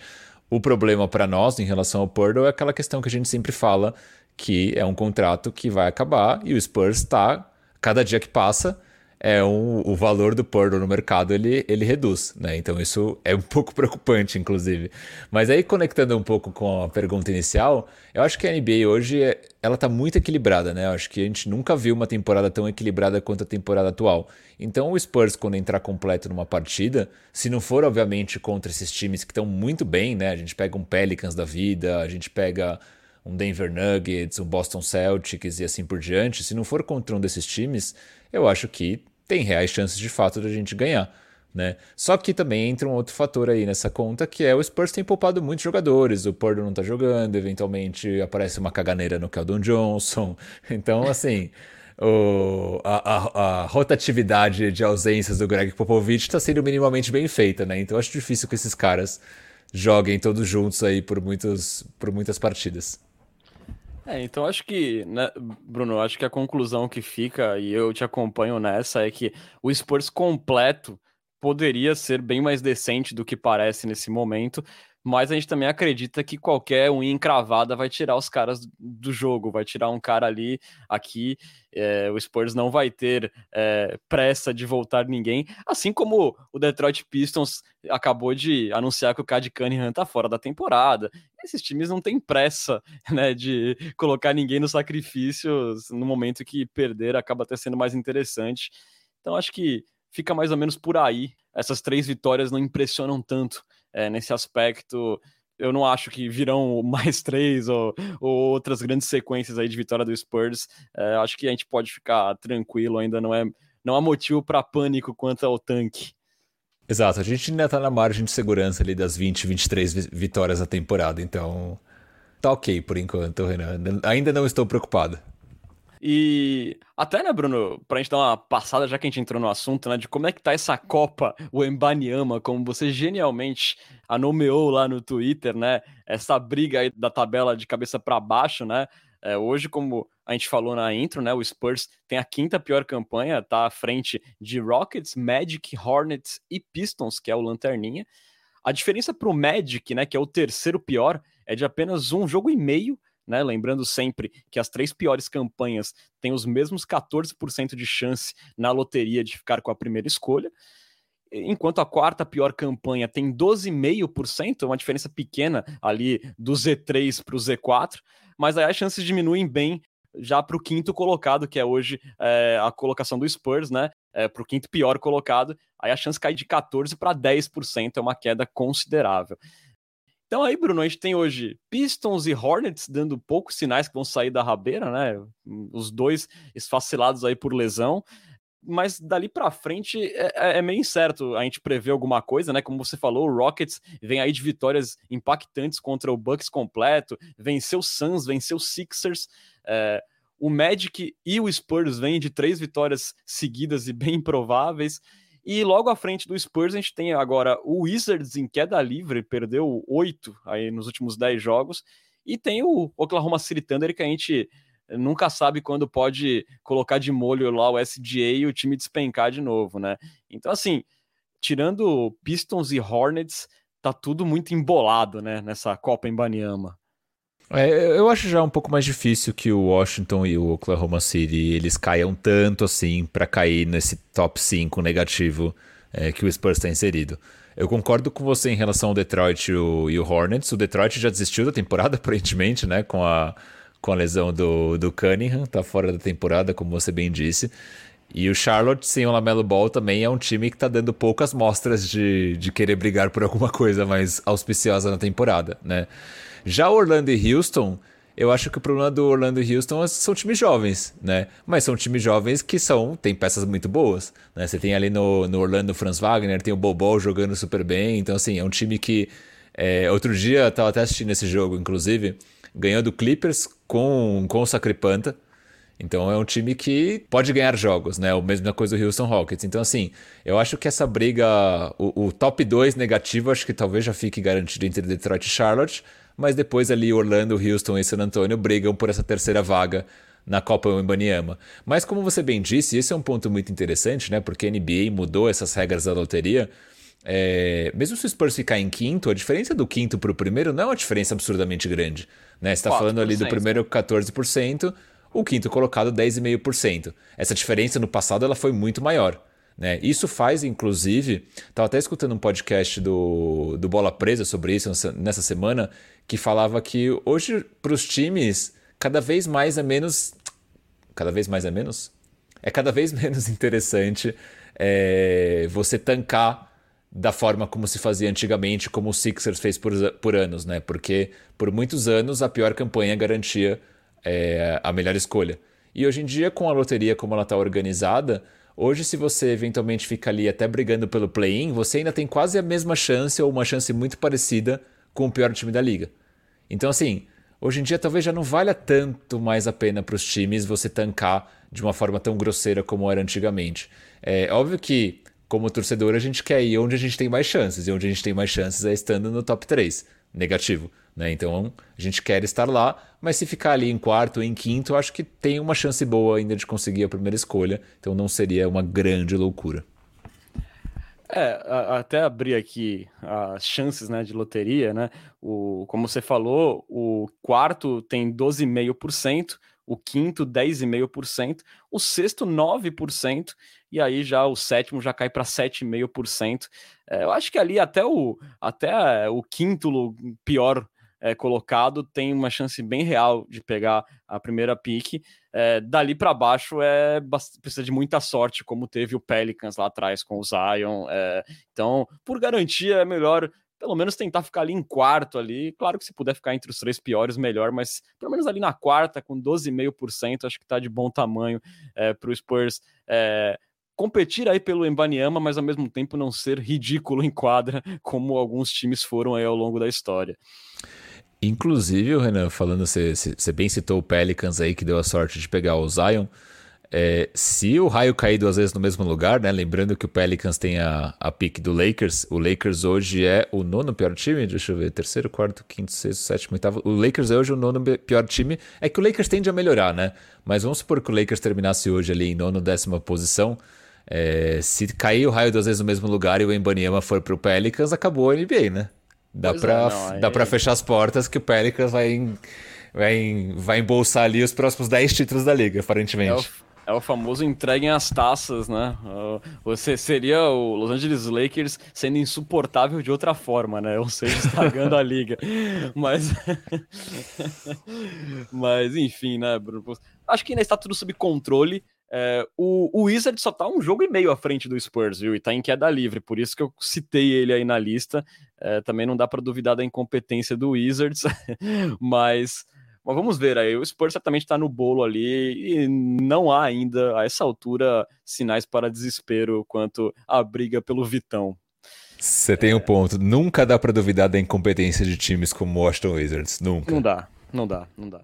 O problema para nós em relação ao Purdle é aquela questão que a gente sempre fala, que é um contrato que vai acabar e o Spurs está, cada dia que passa, é um, o valor do Purdle no mercado ele, ele reduz, né? Então isso é um pouco preocupante, inclusive. Mas aí conectando um pouco com a pergunta inicial, eu acho que a NBA hoje é, ela tá muito equilibrada, né? Eu acho que a gente nunca viu uma temporada tão equilibrada quanto a temporada atual. Então o Spurs quando entrar completo numa partida, se não for obviamente contra esses times que estão muito bem, né? A gente pega um Pelicans da vida, a gente pega um Denver Nuggets, um Boston Celtics e assim por diante, se não for contra um desses times, eu acho que tem reais chances de fato de a gente ganhar. Né? Só que também entra um outro fator aí nessa conta, que é o Spurs tem poupado muitos jogadores, o Porto não tá jogando, eventualmente aparece uma caganeira no Keldon Johnson. Então, assim, o, a, a, a, rotatividade de ausências do Greg Popovich está sendo minimamente bem feita, né? Então acho difícil que esses caras joguem todos juntos aí por, muitos, por muitas partidas. É, então acho que, né, Bruno, acho que a conclusão que fica, e eu te acompanho nessa, é que o Spurs completo poderia ser bem mais decente do que parece nesse momento, mas a gente também acredita que qualquer unha encravada vai tirar os caras do jogo, vai tirar um cara ali, aqui, é, o Spurs não vai ter é, pressa de voltar ninguém, assim como o Detroit Pistons acabou de anunciar que o Cad Cunningham tá fora da temporada, esses times não têm pressa, né, de colocar ninguém no sacrifício no momento que perder acaba até sendo mais interessante. Então acho que fica mais ou menos por aí. Essas três vitórias não impressionam tanto é, nesse aspecto. Eu não acho que virão mais três ou, ou outras grandes sequências aí de vitória do Spurs. É, acho que a gente pode ficar tranquilo, ainda não é não há motivo para pânico quanto ao tanque. Exato, a gente ainda tá na margem de segurança ali das 20, 23 vitórias da temporada, então tá ok por enquanto, Renan. Ainda não estou preocupado. E até, né, Bruno, pra gente dar uma passada, já que a gente entrou no assunto, né, de como é que tá essa Copa, o Embaniama, como você genialmente a nomeou lá no Twitter, né, essa briga aí da tabela de cabeça para baixo, né, é, hoje, como a gente falou na intro, né? O Spurs tem a quinta pior campanha, tá à frente de Rockets, Magic, Hornets e Pistons, que é o Lanterninha. A diferença para o Magic, né, que é o terceiro pior, é de apenas um jogo e meio, né? Lembrando sempre que as três piores campanhas têm os mesmos 14% de chance na loteria de ficar com a primeira escolha enquanto a quarta pior campanha tem 12,5%, uma diferença pequena ali do Z3 para o Z4 mas aí as chances diminuem bem já para o quinto colocado, que é hoje é, a colocação do Spurs, né? É, para o quinto pior colocado, aí a chance cai de 14% para 10%, é uma queda considerável. Então aí, Bruno, a gente tem hoje Pistons e Hornets dando poucos sinais que vão sair da rabeira, né? Os dois esfacilados aí por lesão mas dali para frente é, é, é, meio incerto a gente prever alguma coisa, né? Como você falou, o Rockets vem aí de vitórias impactantes contra o Bucks completo, venceu o Suns, venceu o Sixers. É, o Magic e o Spurs vêm de três vitórias seguidas e bem improváveis. E logo à frente do Spurs, a gente tem agora o Wizards em queda livre, perdeu oito aí nos últimos dez jogos. E tem o Oklahoma City Thunder, que a gente nunca sabe quando pode colocar de molho lá o SGA e o time despencar de novo, né? Então, assim, tirando Pistons e Hornets, tá tudo muito embolado, né, nessa Copa em Baniama. É, eu acho já um pouco mais difícil que o Washington e o Oklahoma City eles caiam tanto assim para cair nesse top 5 negativo é, que o Spurs está inserido. Eu concordo com você em relação ao Detroit e o, e o Hornets. O Detroit já desistiu da temporada, aparentemente, né? Com a, com a lesão do, do Cunningham, tá fora da temporada, como você bem disse. E o Charlotte, sem o Lamelo Ball, também é um time que tá dando poucas mostras de, de querer brigar por alguma coisa mais auspiciosa na temporada, né? Já Orlando e Houston, eu acho que o problema do Orlando e Houston é são times jovens, né? Mas são times jovens que são tem peças muito boas, né? Você tem ali no, no Orlando o Franz Wagner, tem o Bobo jogando super bem, então assim, é um time que é, outro dia eu tava até assistindo esse jogo, inclusive, ganhou do Clippers com, com o Sacripanta, então é um time que pode ganhar jogos, né? O mesma coisa do Houston Rockets. Então, assim, eu acho que essa briga, o, o top 2 negativo, acho que talvez já fique garantido entre Detroit e Charlotte, mas depois ali Orlando, Houston e San Antonio brigam por essa terceira vaga na Copa Wembanyama. Mas como você bem disse, esse é um ponto muito interessante, né? Porque a NBA mudou essas regras da loteria. É, mesmo se o Spurs ficar em quinto, a diferença do quinto para o primeiro não é uma diferença absurdamente grande. Né? Você está falando ali do primeiro 14%, o quinto colocado 10,5%. Essa diferença no passado ela foi muito maior. Né? Isso faz, inclusive, estava até escutando um podcast do, do Bola Presa sobre isso nessa semana, que falava que hoje, para os times, cada vez mais é menos. Cada vez mais é menos? É cada vez menos interessante é, você tancar da forma como se fazia antigamente, como o Sixers fez por, por anos, né? Porque por muitos anos a pior campanha garantia é, a melhor escolha. E hoje em dia, com a loteria como ela está organizada, hoje se você eventualmente fica ali até brigando pelo play-in, você ainda tem quase a mesma chance ou uma chance muito parecida com o pior time da liga. Então, assim, hoje em dia talvez já não valha tanto mais a pena para os times você tancar de uma forma tão grosseira como era antigamente. É óbvio que, como torcedor, a gente quer ir onde a gente tem mais chances, e onde a gente tem mais chances é estando no top 3, negativo. Né? Então a gente quer estar lá, mas se ficar ali em quarto ou em quinto, acho que tem uma chance boa ainda de conseguir a primeira escolha. Então não seria uma grande loucura. É, até abrir aqui as chances né, de loteria, né? O, como você falou, o quarto tem 12,5%, o quinto 10,5%, o sexto 9%, e aí já o sétimo já cai para 7,5%. É, eu acho que ali até o, até o quinto pior é, colocado tem uma chance bem real de pegar a primeira pique. É, dali para baixo é precisa de muita sorte, como teve o Pelicans lá atrás com o Zion. É, então, por garantia, é melhor pelo menos tentar ficar ali em quarto ali. Claro que se puder ficar entre os três piores, melhor, mas pelo menos ali na quarta, com 12,5%, acho que está de bom tamanho é, para o Spurs é, competir aí pelo Embanyama, mas ao mesmo tempo não ser ridículo em quadra, como alguns times foram aí ao longo da história. Inclusive, Renan, falando, você, você bem citou o Pelicans aí, que deu a sorte de pegar o Zion. É, se o raio cair duas vezes no mesmo lugar, né? Lembrando que o Pelicans tem a, a pick do Lakers. O Lakers hoje é o nono pior time. Deixa eu ver, terceiro, quarto, quinto, sexto, sétimo, oitavo. O Lakers é hoje o nono pior time. É que o Lakers tende a melhorar, né? Mas vamos supor que o Lakers terminasse hoje ali em nono, décima posição. É, se cair o raio duas vezes no mesmo lugar e o Embanyama for pro Pelicans, acabou a NBA, né? Dá para é, não, dá pra fechar as portas que o Pelicans vai, vai, vai embolsar ali os próximos 10 títulos da liga, aparentemente. É o, é o famoso entreguem as taças, né? Você seria o Los Angeles Lakers sendo insuportável de outra forma, né? Ou seja, estragando a liga. Mas. Mas, enfim, né, Bruno? Acho que ainda está tudo sob controle. É, o, o Wizard só tá um jogo e meio à frente do Spurs, viu? E tá em queda livre, por isso que eu citei ele aí na lista. É, também não dá para duvidar da incompetência do Wizards, mas, mas vamos ver aí. O Spurs certamente está no bolo ali e não há ainda, a essa altura, sinais para desespero quanto à briga pelo Vitão. Você tem um ponto. Nunca dá para duvidar da incompetência de times como o Washington Wizards. Nunca. Não dá, não dá, não dá.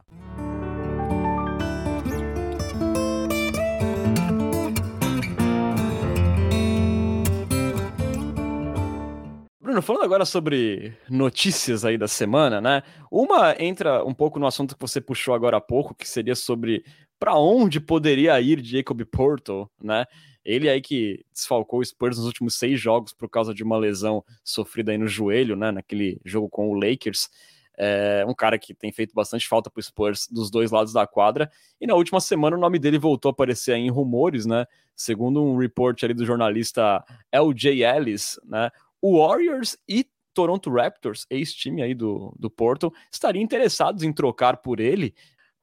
Bruno, falando agora sobre notícias aí da semana, né? Uma entra um pouco no assunto que você puxou agora há pouco, que seria sobre para onde poderia ir Jacob Porto, né? Ele aí que desfalcou o Spurs nos últimos seis jogos por causa de uma lesão sofrida aí no joelho, né? Naquele jogo com o Lakers. É um cara que tem feito bastante falta para o Spurs dos dois lados da quadra. E na última semana o nome dele voltou a aparecer em rumores, né? Segundo um report ali do jornalista LJ Ellis, né? Warriors e Toronto Raptors, ex-time aí do, do Porto, estariam interessados em trocar por ele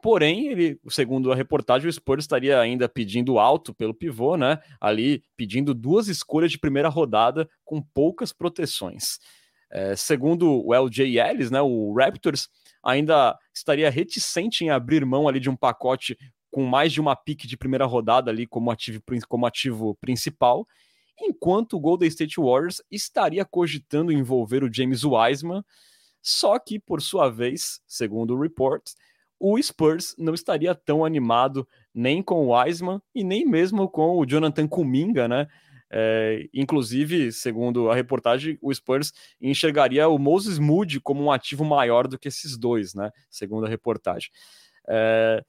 Porém, ele, segundo a reportagem, o Spurs estaria ainda pedindo alto pelo pivô, né? Ali pedindo duas escolhas de primeira rodada com poucas proteções. É, segundo o LJ Ellis, né, o Raptors ainda estaria reticente em abrir mão ali de um pacote com mais de uma pique de primeira rodada ali como ativo, como ativo principal, enquanto o Golden State Warriors estaria cogitando envolver o James Wiseman, só que, por sua vez, segundo o report, o Spurs não estaria tão animado nem com o Wiseman e nem mesmo com o Jonathan Kuminga, né? É, inclusive, segundo a reportagem, o Spurs enxergaria o Moses Moody como um ativo maior do que esses dois, né? Segundo a reportagem. É,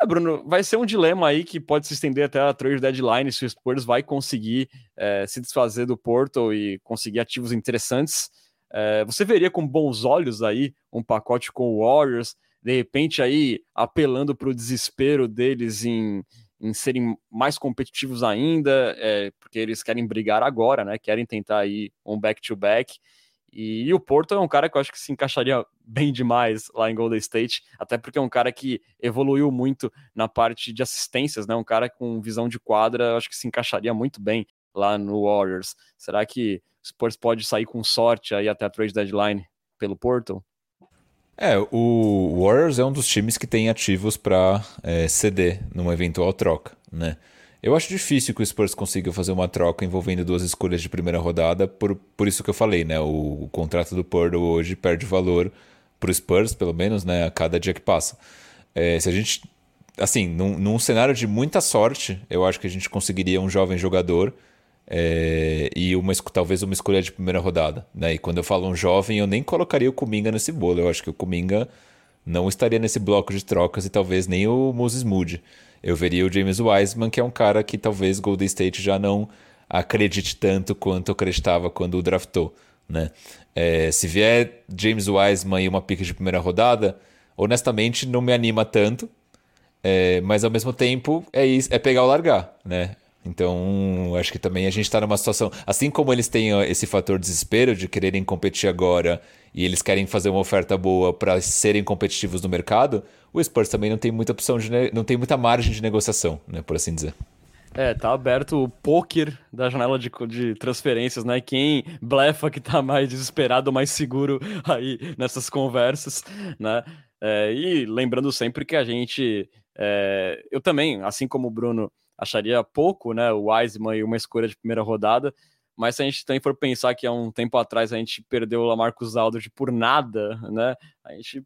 é, Bruno, vai ser um dilema aí que pode se estender até a trade deadline se o Spurs vai conseguir é, se desfazer do Porto e conseguir ativos interessantes. É, você veria com bons olhos aí um pacote com o Warriors, de repente aí apelando para o desespero deles em, em serem mais competitivos ainda, é, porque eles querem brigar agora, né? Querem tentar aí um back-to-back. -back. E, e, o Porto é um cara que eu acho que se encaixaria bem demais lá em Golden State, até porque é um cara que evoluiu muito na parte de assistências, né? Um cara com visão de quadra, eu acho que se encaixaria muito bem lá no Warriors. Será que o Spurs pode sair com sorte aí até a trade deadline pelo Porto? É, o Warriors é um dos times que tem ativos para é, ceder numa eventual troca, né? Eu acho difícil que o Spurs consiga fazer uma troca envolvendo duas escolhas de primeira rodada, por, por isso que eu falei, né? O, o contrato do Purdle hoje perde valor para o Spurs, pelo menos, né? A cada dia que passa. É, se a gente, assim, num, num cenário de muita sorte, eu acho que a gente conseguiria um jovem jogador é, e uma, talvez uma escolha de primeira rodada. Né? E quando eu falo um jovem, eu nem colocaria o Kuminga nesse bolo. Eu acho que o Kuminga não estaria nesse bloco de trocas e talvez nem o Moses Moody. Eu veria o James Wiseman, que é um cara que talvez Golden State já não acredite tanto quanto acreditava quando o draftou. Né? É, se vier James Wiseman e uma pica de primeira rodada, honestamente não me anima tanto. É, mas ao mesmo tempo é, isso, é pegar ou largar, né? Então, acho que também a gente está numa situação. Assim como eles têm esse fator desespero de quererem competir agora e eles querem fazer uma oferta boa para serem competitivos no mercado, o Spurs também não tem muita opção de não tem muita margem de negociação, né, por assim dizer. É, tá aberto o poker da janela de, de transferências, né? Quem blefa que tá mais desesperado, mais seguro aí nessas conversas, né? É, e lembrando sempre que a gente, é, eu também, assim como o Bruno, acharia pouco, né? O Wiseman e uma escolha de primeira rodada. Mas se a gente também for pensar que há um tempo atrás a gente perdeu o Lamarcus Aldridge por nada, né? A gente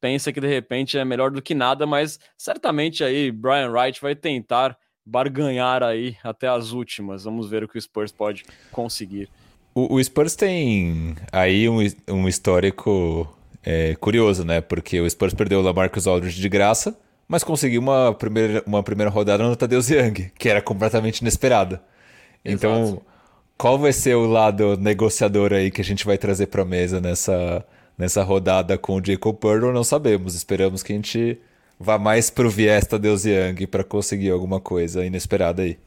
pensa que de repente é melhor do que nada, mas certamente aí Brian Wright vai tentar barganhar aí até as últimas. Vamos ver o que o Spurs pode conseguir. O, o Spurs tem aí um, um histórico é, curioso, né? Porque o Spurs perdeu o Lamarcus Aldridge de graça, mas conseguiu uma primeira, uma primeira rodada no Tadeusz Young, que era completamente inesperada. Então, Exato. Qual vai ser o lado negociador aí que a gente vai trazer para a mesa nessa, nessa rodada com o Jacob Pearl? Não sabemos. Esperamos que a gente vá mais pro viés Tadeusz Young para conseguir alguma coisa inesperada aí.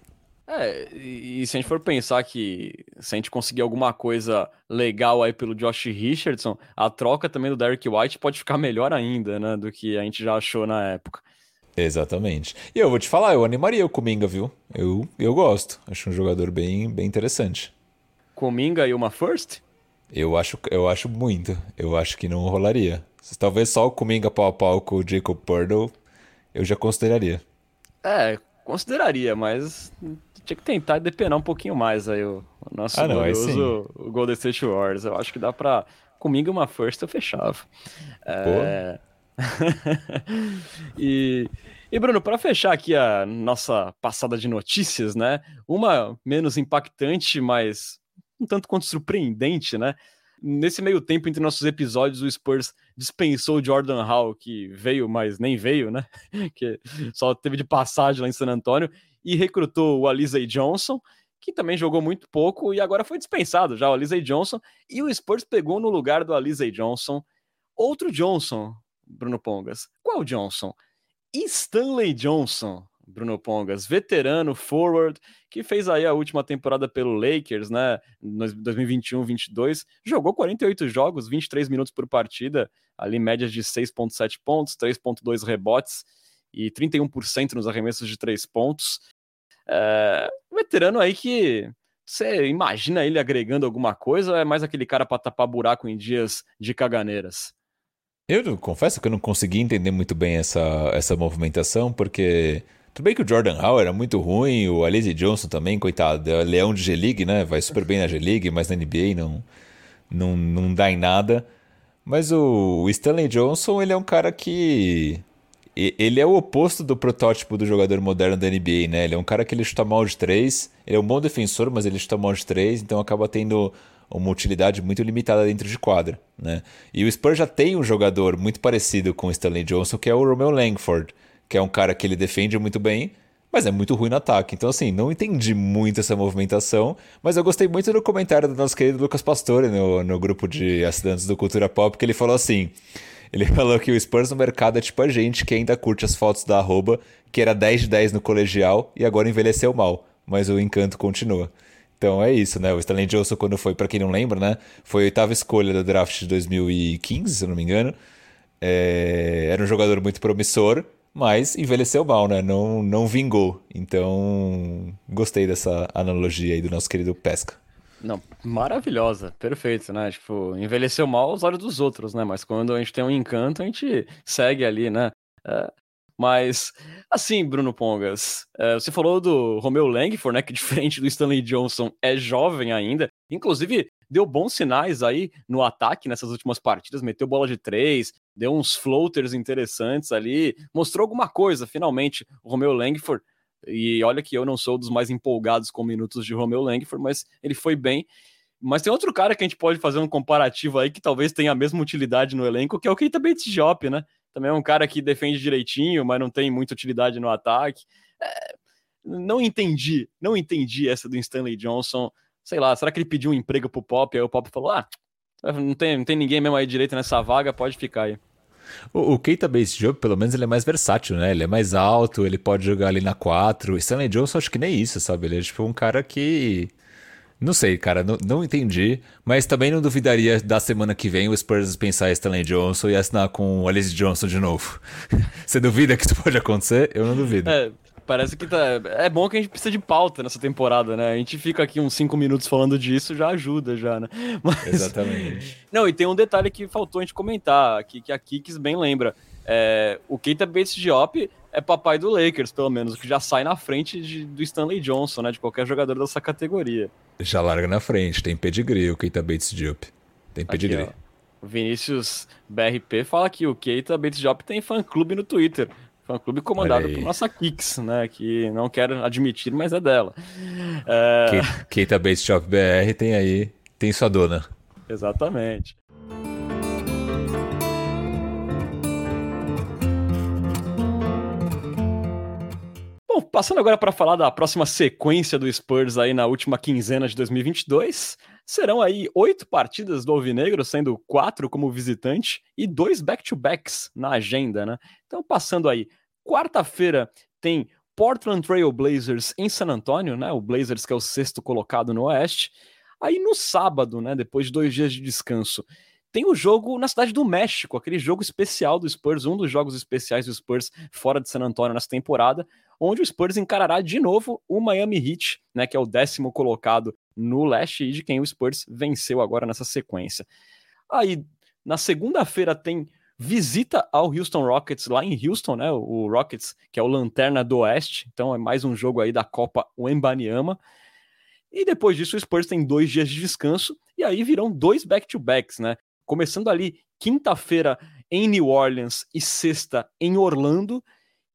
É, e se a gente for pensar que se a gente conseguir alguma coisa legal aí pelo Josh Richardson, a troca também do Derek White pode ficar melhor ainda, né, do que a gente já achou na época. Exatamente. E eu vou te falar, eu animaria o Cominga, viu? Eu, eu gosto. Acho um jogador bem, bem interessante. Cominga e uma first? Eu acho, eu acho muito. Eu acho que não rolaria. Talvez só o Cominga pau a pau com o Jacob Purdle, eu já consideraria. É, consideraria, mas tinha que tentar depenar um pouquinho mais aí o, o nosso ah, não, glorioso o Golden State Warriors. Eu acho que dá pra. Comigo uma first eu fechava. É... e, e Bruno, para fechar aqui a nossa passada de notícias, né? Uma menos impactante, mas um tanto quanto surpreendente, né? Nesse meio tempo entre nossos episódios, o Spurs dispensou o Jordan Hall, que veio, mas nem veio, né? que só teve de passagem lá em San Antônio, e recrutou o Alizé Johnson, que também jogou muito pouco e agora foi dispensado já o Alizé Johnson, e o Spurs pegou no lugar do Alizé Johnson outro Johnson, Bruno Pongas. Qual Johnson? Stanley Johnson, Bruno Pongas, veterano, forward, que fez aí a última temporada pelo Lakers, né, 2021-22, jogou 48 jogos, 23 minutos por partida, ali médias de 6.7 pontos, 3.2 rebotes e 31% nos arremessos de 3 pontos. É, veterano aí que você imagina ele agregando alguma coisa ou é mais aquele cara para tapar buraco em dias de caganeiras? Eu confesso que eu não consegui entender muito bem essa, essa movimentação, porque tudo bem que o Jordan Howard era muito ruim, o Alize Johnson também, coitado, é leão de G-League, né? Vai super bem na G-League, mas na NBA não, não, não dá em nada. Mas o, o Stanley Johnson, ele é um cara que ele é o oposto do protótipo do jogador moderno da NBA, né? Ele é um cara que ele chuta mal de três, ele é um bom defensor, mas ele chuta mal de três, então acaba tendo uma utilidade muito limitada dentro de quadra, né? E o Spurs já tem um jogador muito parecido com o Stanley Johnson, que é o Romeo Langford, que é um cara que ele defende muito bem, mas é muito ruim no ataque. Então, assim, não entendi muito essa movimentação, mas eu gostei muito do comentário do nosso querido Lucas Pastore no, no grupo de assinantes do Cultura Pop, que ele falou assim: ele falou que o Spurs no mercado é tipo a gente que ainda curte as fotos da arroba, que era 10 de 10 no colegial e agora envelheceu mal, mas o encanto continua. Então é isso, né? O Stanley Johnson, quando foi, para quem não lembra, né? Foi a oitava escolha do draft de 2015, se eu não me engano. É... Era um jogador muito promissor, mas envelheceu mal, né? Não, não vingou. Então, gostei dessa analogia aí do nosso querido Pesca. Não, maravilhosa, perfeito, né? Tipo, envelheceu mal aos olhos dos outros, né? Mas quando a gente tem um encanto, a gente segue ali, né? É, mas, assim, Bruno Pongas, é, você falou do Romeu Langford, né? Que diferente do Stanley Johnson, é jovem ainda. Inclusive, deu bons sinais aí no ataque nessas últimas partidas, meteu bola de três, deu uns floaters interessantes ali, mostrou alguma coisa, finalmente, o Romeu Langford. E olha que eu não sou dos mais empolgados com minutos de Romeo Langford, mas ele foi bem. Mas tem outro cara que a gente pode fazer um comparativo aí que talvez tenha a mesma utilidade no elenco, que é o Keita Bates Diop, né? Também é um cara que defende direitinho, mas não tem muita utilidade no ataque. É, não entendi, não entendi essa do Stanley Johnson. Sei lá, será que ele pediu um emprego pro Pop? Aí o Pop falou: ah, não tem, não tem ninguém mesmo aí direito nessa vaga, pode ficar aí. O, o Keita Base Job, pelo menos, ele é mais versátil, né? Ele é mais alto, ele pode jogar ali na 4. O Stanley Johnson, acho que nem isso, sabe? Ele é tipo um cara que. Não sei, cara, não, não entendi, mas também não duvidaria da semana que vem o Spurs pensar em Stanley Johnson e assinar com o Alice Johnson de novo. Você duvida que isso pode acontecer? Eu não duvido. É, Parece que tá. É bom que a gente precisa de pauta nessa temporada, né? A gente fica aqui uns cinco minutos falando disso, já ajuda, já, né? Mas... Exatamente. Não, e tem um detalhe que faltou a gente comentar, que, que a Kicks bem lembra. É, o Keita Bates Diop é papai do Lakers, pelo menos, que já sai na frente de, do Stanley Johnson, né? De qualquer jogador dessa categoria. Já larga na frente, tem pedigree o Keita Bates Diop. Tem pedigree. Aqui, o Vinícius BRP fala que o Keita Bates Diop tem fã-clube no Twitter. Fã-clube comandado por nossa Kix, né? Que não quero admitir, mas é dela. É... Keita Base Shop BR tem aí, tem sua dona. Exatamente. Bom, passando agora para falar da próxima sequência do Spurs aí na última quinzena de 2022, serão aí oito partidas do Alvinegro, sendo quatro como visitante e dois back-to-backs na agenda, né? Então, passando aí, quarta-feira tem Portland Trail Blazers em San Antonio, né? O Blazers que é o sexto colocado no Oeste. Aí no sábado, né? Depois de dois dias de descanso, tem o jogo na cidade do México, aquele jogo especial do Spurs, um dos jogos especiais do Spurs fora de San Antonio nessa temporada, onde o Spurs encarará de novo o Miami Heat, né? Que é o décimo colocado no leste e de quem o Spurs venceu agora nessa sequência. Aí na segunda-feira tem visita ao Houston Rockets lá em Houston, né? O Rockets, que é o lanterna do Oeste, então é mais um jogo aí da Copa Wembanyama. E depois disso, o Spurs tem dois dias de descanso e aí virão dois back-to-backs, né? Começando ali quinta-feira em New Orleans e sexta em Orlando.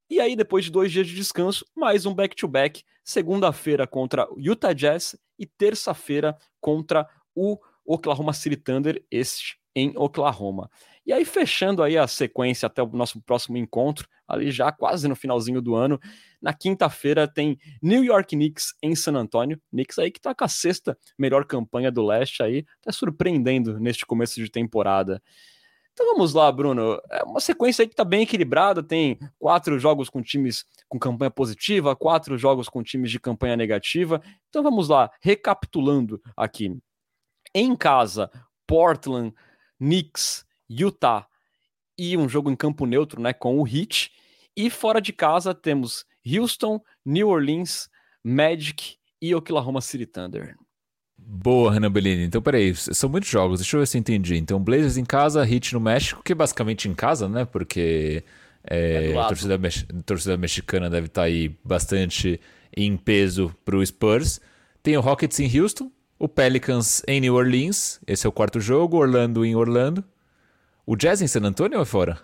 E aí, depois de dois dias de descanso, mais um back-to-back. Segunda-feira contra o Utah Jazz e terça-feira contra o Oklahoma City Thunder, este em Oklahoma. E aí, fechando aí a sequência até o nosso próximo encontro, ali já quase no finalzinho do ano, na quinta-feira tem New York Knicks em San Antonio. Knicks aí que tá com a sexta melhor campanha do leste aí, tá surpreendendo neste começo de temporada. Então vamos lá, Bruno. É uma sequência aí que está bem equilibrada. Tem quatro jogos com times com campanha positiva, quatro jogos com times de campanha negativa. Então vamos lá, recapitulando aqui. Em casa, Portland, Knicks, Utah e um jogo em campo neutro, né, com o Heat. E fora de casa temos Houston, New Orleans, Magic e Oklahoma City Thunder. Boa, Renan Bellini. Então, peraí, são muitos jogos, deixa eu ver se eu entendi. Então, Blazers em casa, Heat no México, que é basicamente em casa, né? Porque é, é a, torcida, a, torcida, mexicana deve estar tá aí bastante em peso para o Spurs. Tem o Rockets em Houston, o Pelicans em New Orleans, esse é o quarto jogo, Orlando em Orlando. O Jazz em San Antonio ou é fora?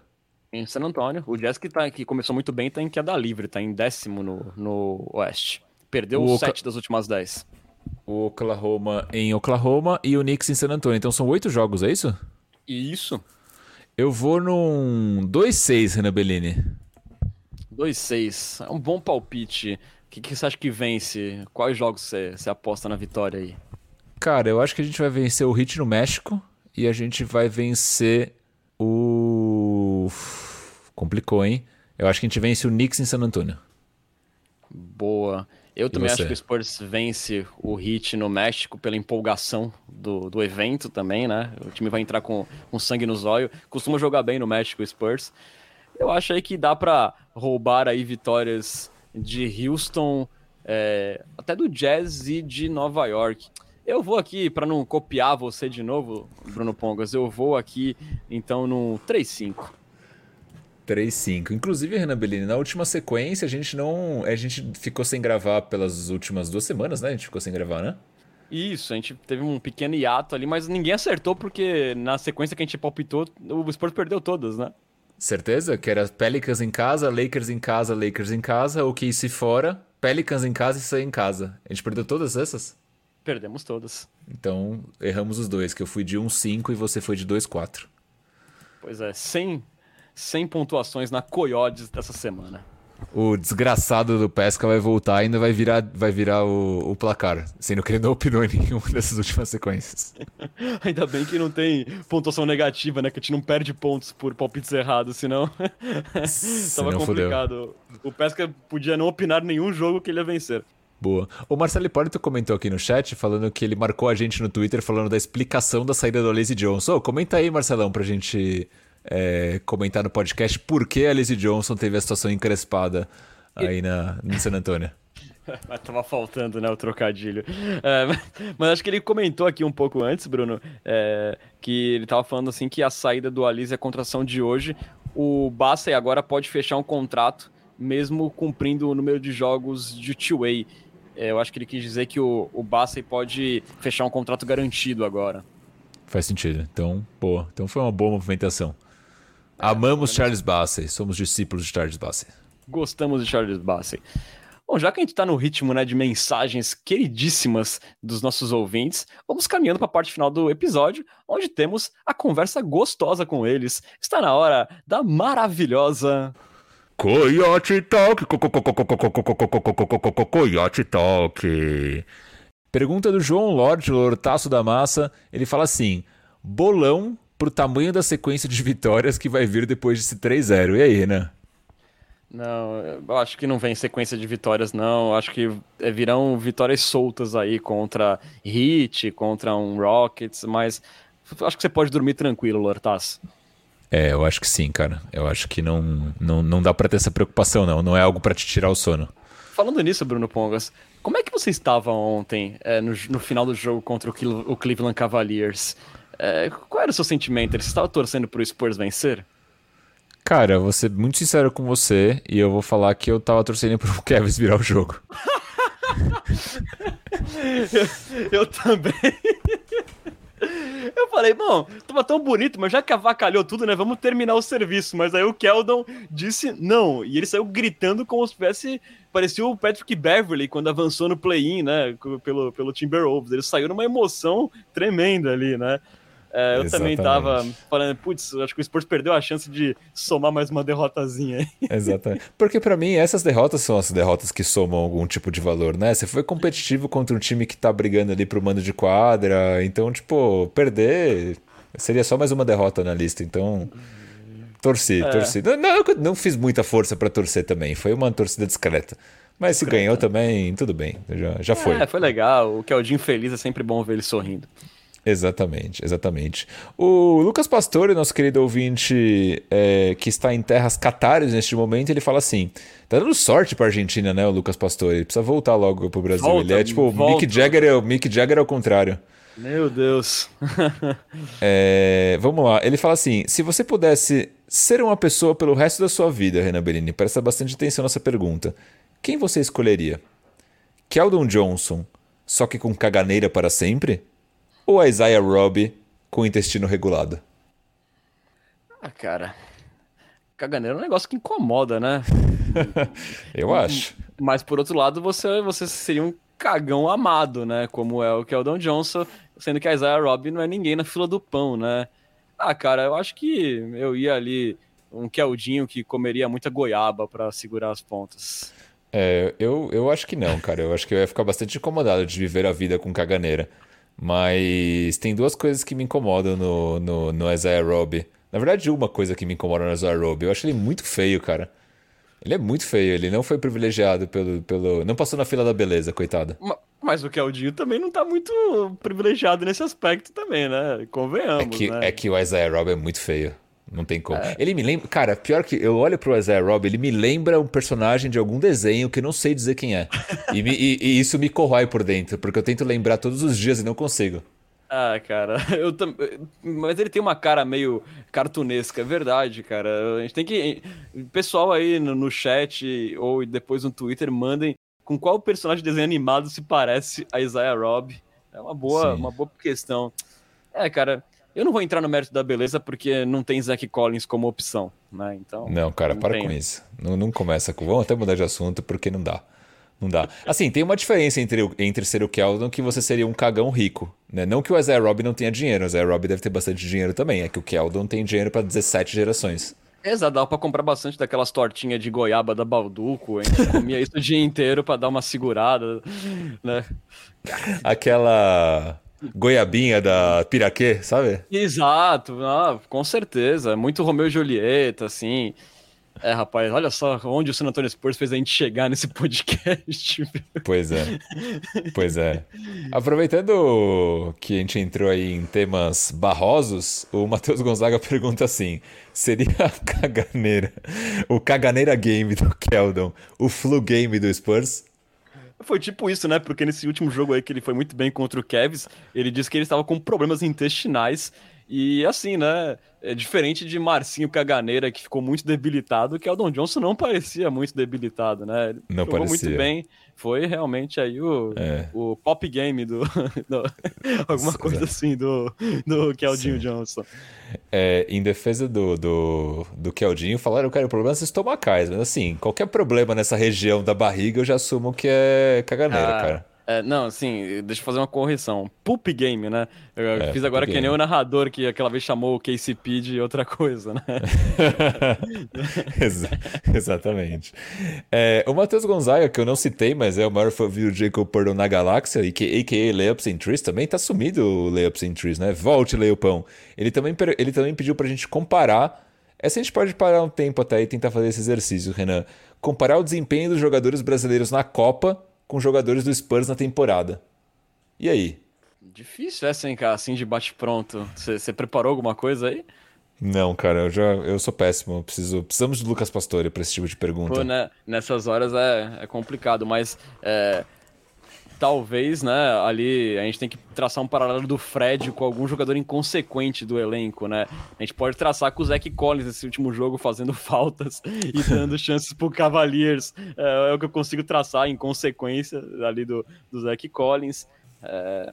Em San Antonio. O Jazz que, tá, que começou muito bem está em queda livre, está em décimo no, no Oeste. Perdeu o sete das últimas dez. O Oklahoma em Oklahoma e o Knicks em San Antonio. Então são oito jogos, é isso? Isso. Eu vou num 2-6, Renan Bellini. 2-6. É um bom palpite. O que, que, você acha que vence? Quais jogos você, você aposta na vitória aí? Cara, eu acho que a gente vai vencer o Heat no México e a gente vai vencer o. Complicou, hein? Eu acho que a gente vence o Knicks em San Antonio. Boa. Eu também acho que o Spurs vence o Heat no México pela empolgação do, do evento também, né? O time vai entrar com, com sangue nos olhos. Costuma jogar bem no México o Spurs. Eu acho aí que dá para roubar aí vitórias de Houston, é, até do Jazz e de Nova York. Eu vou aqui, para não copiar você de novo, Bruno Pongas, eu vou aqui então no 3-5. 3-5. Inclusive, Renan Bellini, na última sequência a gente não. A gente ficou sem gravar pelas últimas duas semanas, né? A gente ficou sem gravar, né? Isso, a gente teve um pequeno hiato ali, mas ninguém acertou porque na sequência que a gente palpitou, o Spurs perdeu todas, né? Certeza? Que era Pelicans em casa, Lakers em casa, Lakers em casa, ou que se fora, Pelicans em casa e isso em casa. A gente perdeu todas essas? Perdemos todas. Então, erramos os dois, que eu fui de 1-5 e você foi de 2-4. Pois é, sem 100 pontuações na Coyotes dessa semana. O desgraçado do Pesca vai voltar e ainda vai virar, vai virar o, o placar, sendo que ele não opinou em nenhuma dessas últimas sequências. ainda bem que não tem pontuação negativa, né? Que a gente não perde pontos por palpites errados, senão tava complicado. Fudeu. O Pesca podia não opinar nenhum jogo que ele ia vencer. Boa. O Marcelo Hipólito comentou aqui no chat, falando que ele marcou a gente no Twitter, falando da explicação da saída do Lazy Johnson. Oh, comenta aí, Marcelão, pra gente é, comentar no podcast por que a Lizzie Johnson teve a situação encrespada aí na, em San Antônio. Mas tava faltando, né, o trocadilho. É, mas, acho que ele comentou aqui um pouco antes, Bruno, é, que ele tava falando assim que a saída do Alice e a contratação de hoje, o Bassey agora pode fechar um contrato, mesmo cumprindo o número de jogos de two-way. É, eu acho que ele quis dizer que o, o Bassey pode fechar um contrato garantido agora. Faz sentido. Então, pô, então foi uma boa movimentação. Amamos Charles Bassey, somos discípulos de Charles Bassey. Gostamos de Charles Bassey. Bom, já que a gente está no ritmo né, de mensagens queridíssimas dos nossos ouvintes, vamos caminhando para a parte final do episódio, onde temos a conversa gostosa com eles. Está na hora da maravilhosa. Coyote Talk! Coyote Talk! Pergunta do João Lorde, Lortaço da Massa. Ele fala assim: bolão pro tamanho da sequência de vitórias que vai vir depois desse 3-0. E aí, Renan? Não, eu acho que não vem sequência de vitórias, não. Acho que é, virão vitórias soltas aí contra Heat, contra um Rockets, mas acho que você pode dormir tranquilo, Lortaz. É, eu acho que sim, cara. Eu acho que não, não, não dá pra ter essa preocupação, não. Não é algo para te tirar o sono. Falando nisso, Bruno Pongas, como é que você estava ontem, é, no, no final do jogo contra o, o Cleveland Cavaliers? É, qual era o seu sentimento? Você estava torcendo para o Spurs vencer? Cara, vou ser muito sincero com você e eu vou falar que eu tava torcendo pro Kevin virar o jogo. eu, eu também. Eu falei, bom, tava tão bonito, mas já que avacalhou tudo, né? Vamos terminar o serviço. Mas aí o Keldon disse não. E ele saiu gritando como se tivesse. Parecia o Patrick Beverly quando avançou no play-in, né? Pelo, pelo Timberwolves. Ele saiu numa emoção tremenda ali, né? É, eu também tava falando, putz, acho que o Spurs perdeu a chance de somar mais uma derrotazinha aí. Exatamente. Porque para mim, essas derrotas são as derrotas que somam algum tipo de valor, né? Você foi competitivo contra um time que tá brigando ali pro mando de quadra, então, tipo, perder Seria só mais uma derrota na lista, então. Torci, é. torci. Não, não, não fiz muita força para torcer também. Foi uma torcida discreta. Mas se ganhou também, tudo bem. Já, já foi. É, foi legal. O Keldinho feliz é sempre bom ver ele sorrindo. Exatamente, exatamente. O Lucas Pastore, nosso querido ouvinte é, que está em terras catares neste momento, ele fala assim: tá dando sorte pra Argentina, né, o Lucas Pastore? Ele precisa voltar logo pro Brasil. Volta, ele é tipo o Mick Jagger, é o Mick Jagger ao contrário. Meu Deus. é, vamos lá. Ele fala assim: se você pudesse ser uma pessoa pelo resto da sua vida, Renan Bellini, presta bastante atenção nessa pergunta. Quem você escolheria? Keldon Johnson, só que com caganeira para sempre? Ou a Isaiah Robb com intestino regulado? Ah, cara. Caganeira é um negócio que incomoda, né? Eu acho. Mas por outro lado, você, você seria um cagão amado, né? Como é o Keldon Johnson, sendo que a Isaiah Robb não é ninguém na fila do pão, né? Ah, cara, eu acho que eu ia ali um Keldinho que comeria muita goiaba para segurar as pontas. É, eu, eu acho que não, cara. Eu acho que eu ia ficar bastante incomodado de viver a vida com caganeira. Mas tem duas coisas que me incomodam no, no, no Isaiah Robb. Na verdade, uma coisa que me incomoda no Isaiah Robb. Eu acho ele muito feio, cara. Ele é muito feio. Ele não foi privilegiado pelo. pelo... Não passou na fila da beleza, coitado. Mas o Keldinho também não tá muito privilegiado nesse aspecto também, né? Convenhamos, é que, né? É que o Isaiah Robb é muito feio. Não tem como. É. Ele me lembra. Cara, pior que eu olho pro Isaiah Robb, ele me lembra um personagem de algum desenho que eu não sei dizer quem é. e, me, e, e, isso me corrói por dentro, porque eu tento lembrar todos os dias e não consigo. Ah, cara, eu também. Mas ele tem uma cara meio cartunesca, é verdade, cara. A gente tem que. Pessoal aí no, no chat ou depois no Twitter, mandem com qual personagem de desenho animado se parece a Isaiah Robb. É uma boa, uma boa questão. É, cara. Eu não vou entrar no mérito da beleza porque não tem Zack Collins como opção, né? Então. Não, cara, não para tem... com isso. Não, não começa com. Vamos até mudar de assunto porque não dá. Não dá. Assim, tem uma diferença entre, entre ser o Keldon que você seria um cagão rico. Né? Não que o Isaiah Robb não tenha dinheiro. O Isaiah Robb deve ter bastante dinheiro também. É que o Keldon tem dinheiro para 17 gerações. Exato, dá pra comprar bastante daquelas tortinhas de goiaba da Balduco. A gente comia isso o dia inteiro para dar uma segurada, né? Aquela goiabinha da Piraquê, sabe? Exato, ah, com certeza. Muito Romeu e Julieta, assim. É, rapaz, olha só onde o San Antonio Spurs fez a gente chegar nesse podcast. Pois é. Pois é. Aproveitando que a gente entrou aí em temas barrosos, o Matheus Gonzaga pergunta assim: seria a caganeira, o caganeira game do Keldon, o flu game do Spurs? Foi tipo isso, né? Porque nesse último jogo aí que ele foi muito bem contra o Cavs, ele disse que ele estava com problemas intestinais e assim, né? É diferente de Marcinho Caganeira, que ficou muito debilitado, que Aldon Johnson não parecia muito debilitado, né? Ele não jogou parecia. muito bem. Foi realmente aí o, é. o pop game do. do alguma coisa assim do, do Keldinho Johnson. É, em defesa do, do, do Keldinho, falaram que era problemas estomacais, mas assim, qualquer problema nessa região da barriga eu já assumo que é caganeira, ah. cara. É, não, assim, deixa eu fazer uma correção. Poop Game, né? Eu é, fiz agora que nem o narrador que aquela vez chamou o KCP de outra coisa, né? Ex exatamente. É, o Matheus Gonzaga, que eu não citei, mas é o maior fã do Jacob Purdle na galáxia, e que, a.k.a. Layups in Trees, também tá sumido o Layups in Trees, né? Volte, Leopão. Ele também, ele também pediu pra gente comparar. Essa a gente pode parar um tempo até e tentar fazer esse exercício, Renan. Comparar o desempenho dos jogadores brasileiros na Copa com jogadores do Spurs na temporada. E aí? Difícil essa, hein, cara, assim de bate-pronto. Você preparou alguma coisa aí? Não, cara, eu já eu sou péssimo. Preciso, precisamos de Lucas Pastore para esse tipo de pergunta. Pô, né, nessas horas é, é complicado, mas é, talvez, né, ali a gente tem que traçar um paralelo do Fred com algum jogador inconsequente do elenco, né? A gente pode traçar com o Zach Collins nesse último jogo fazendo faltas e dando chances pro Cavaliers. É, é, o que eu consigo traçar em consequência ali do, do Zach Collins. É,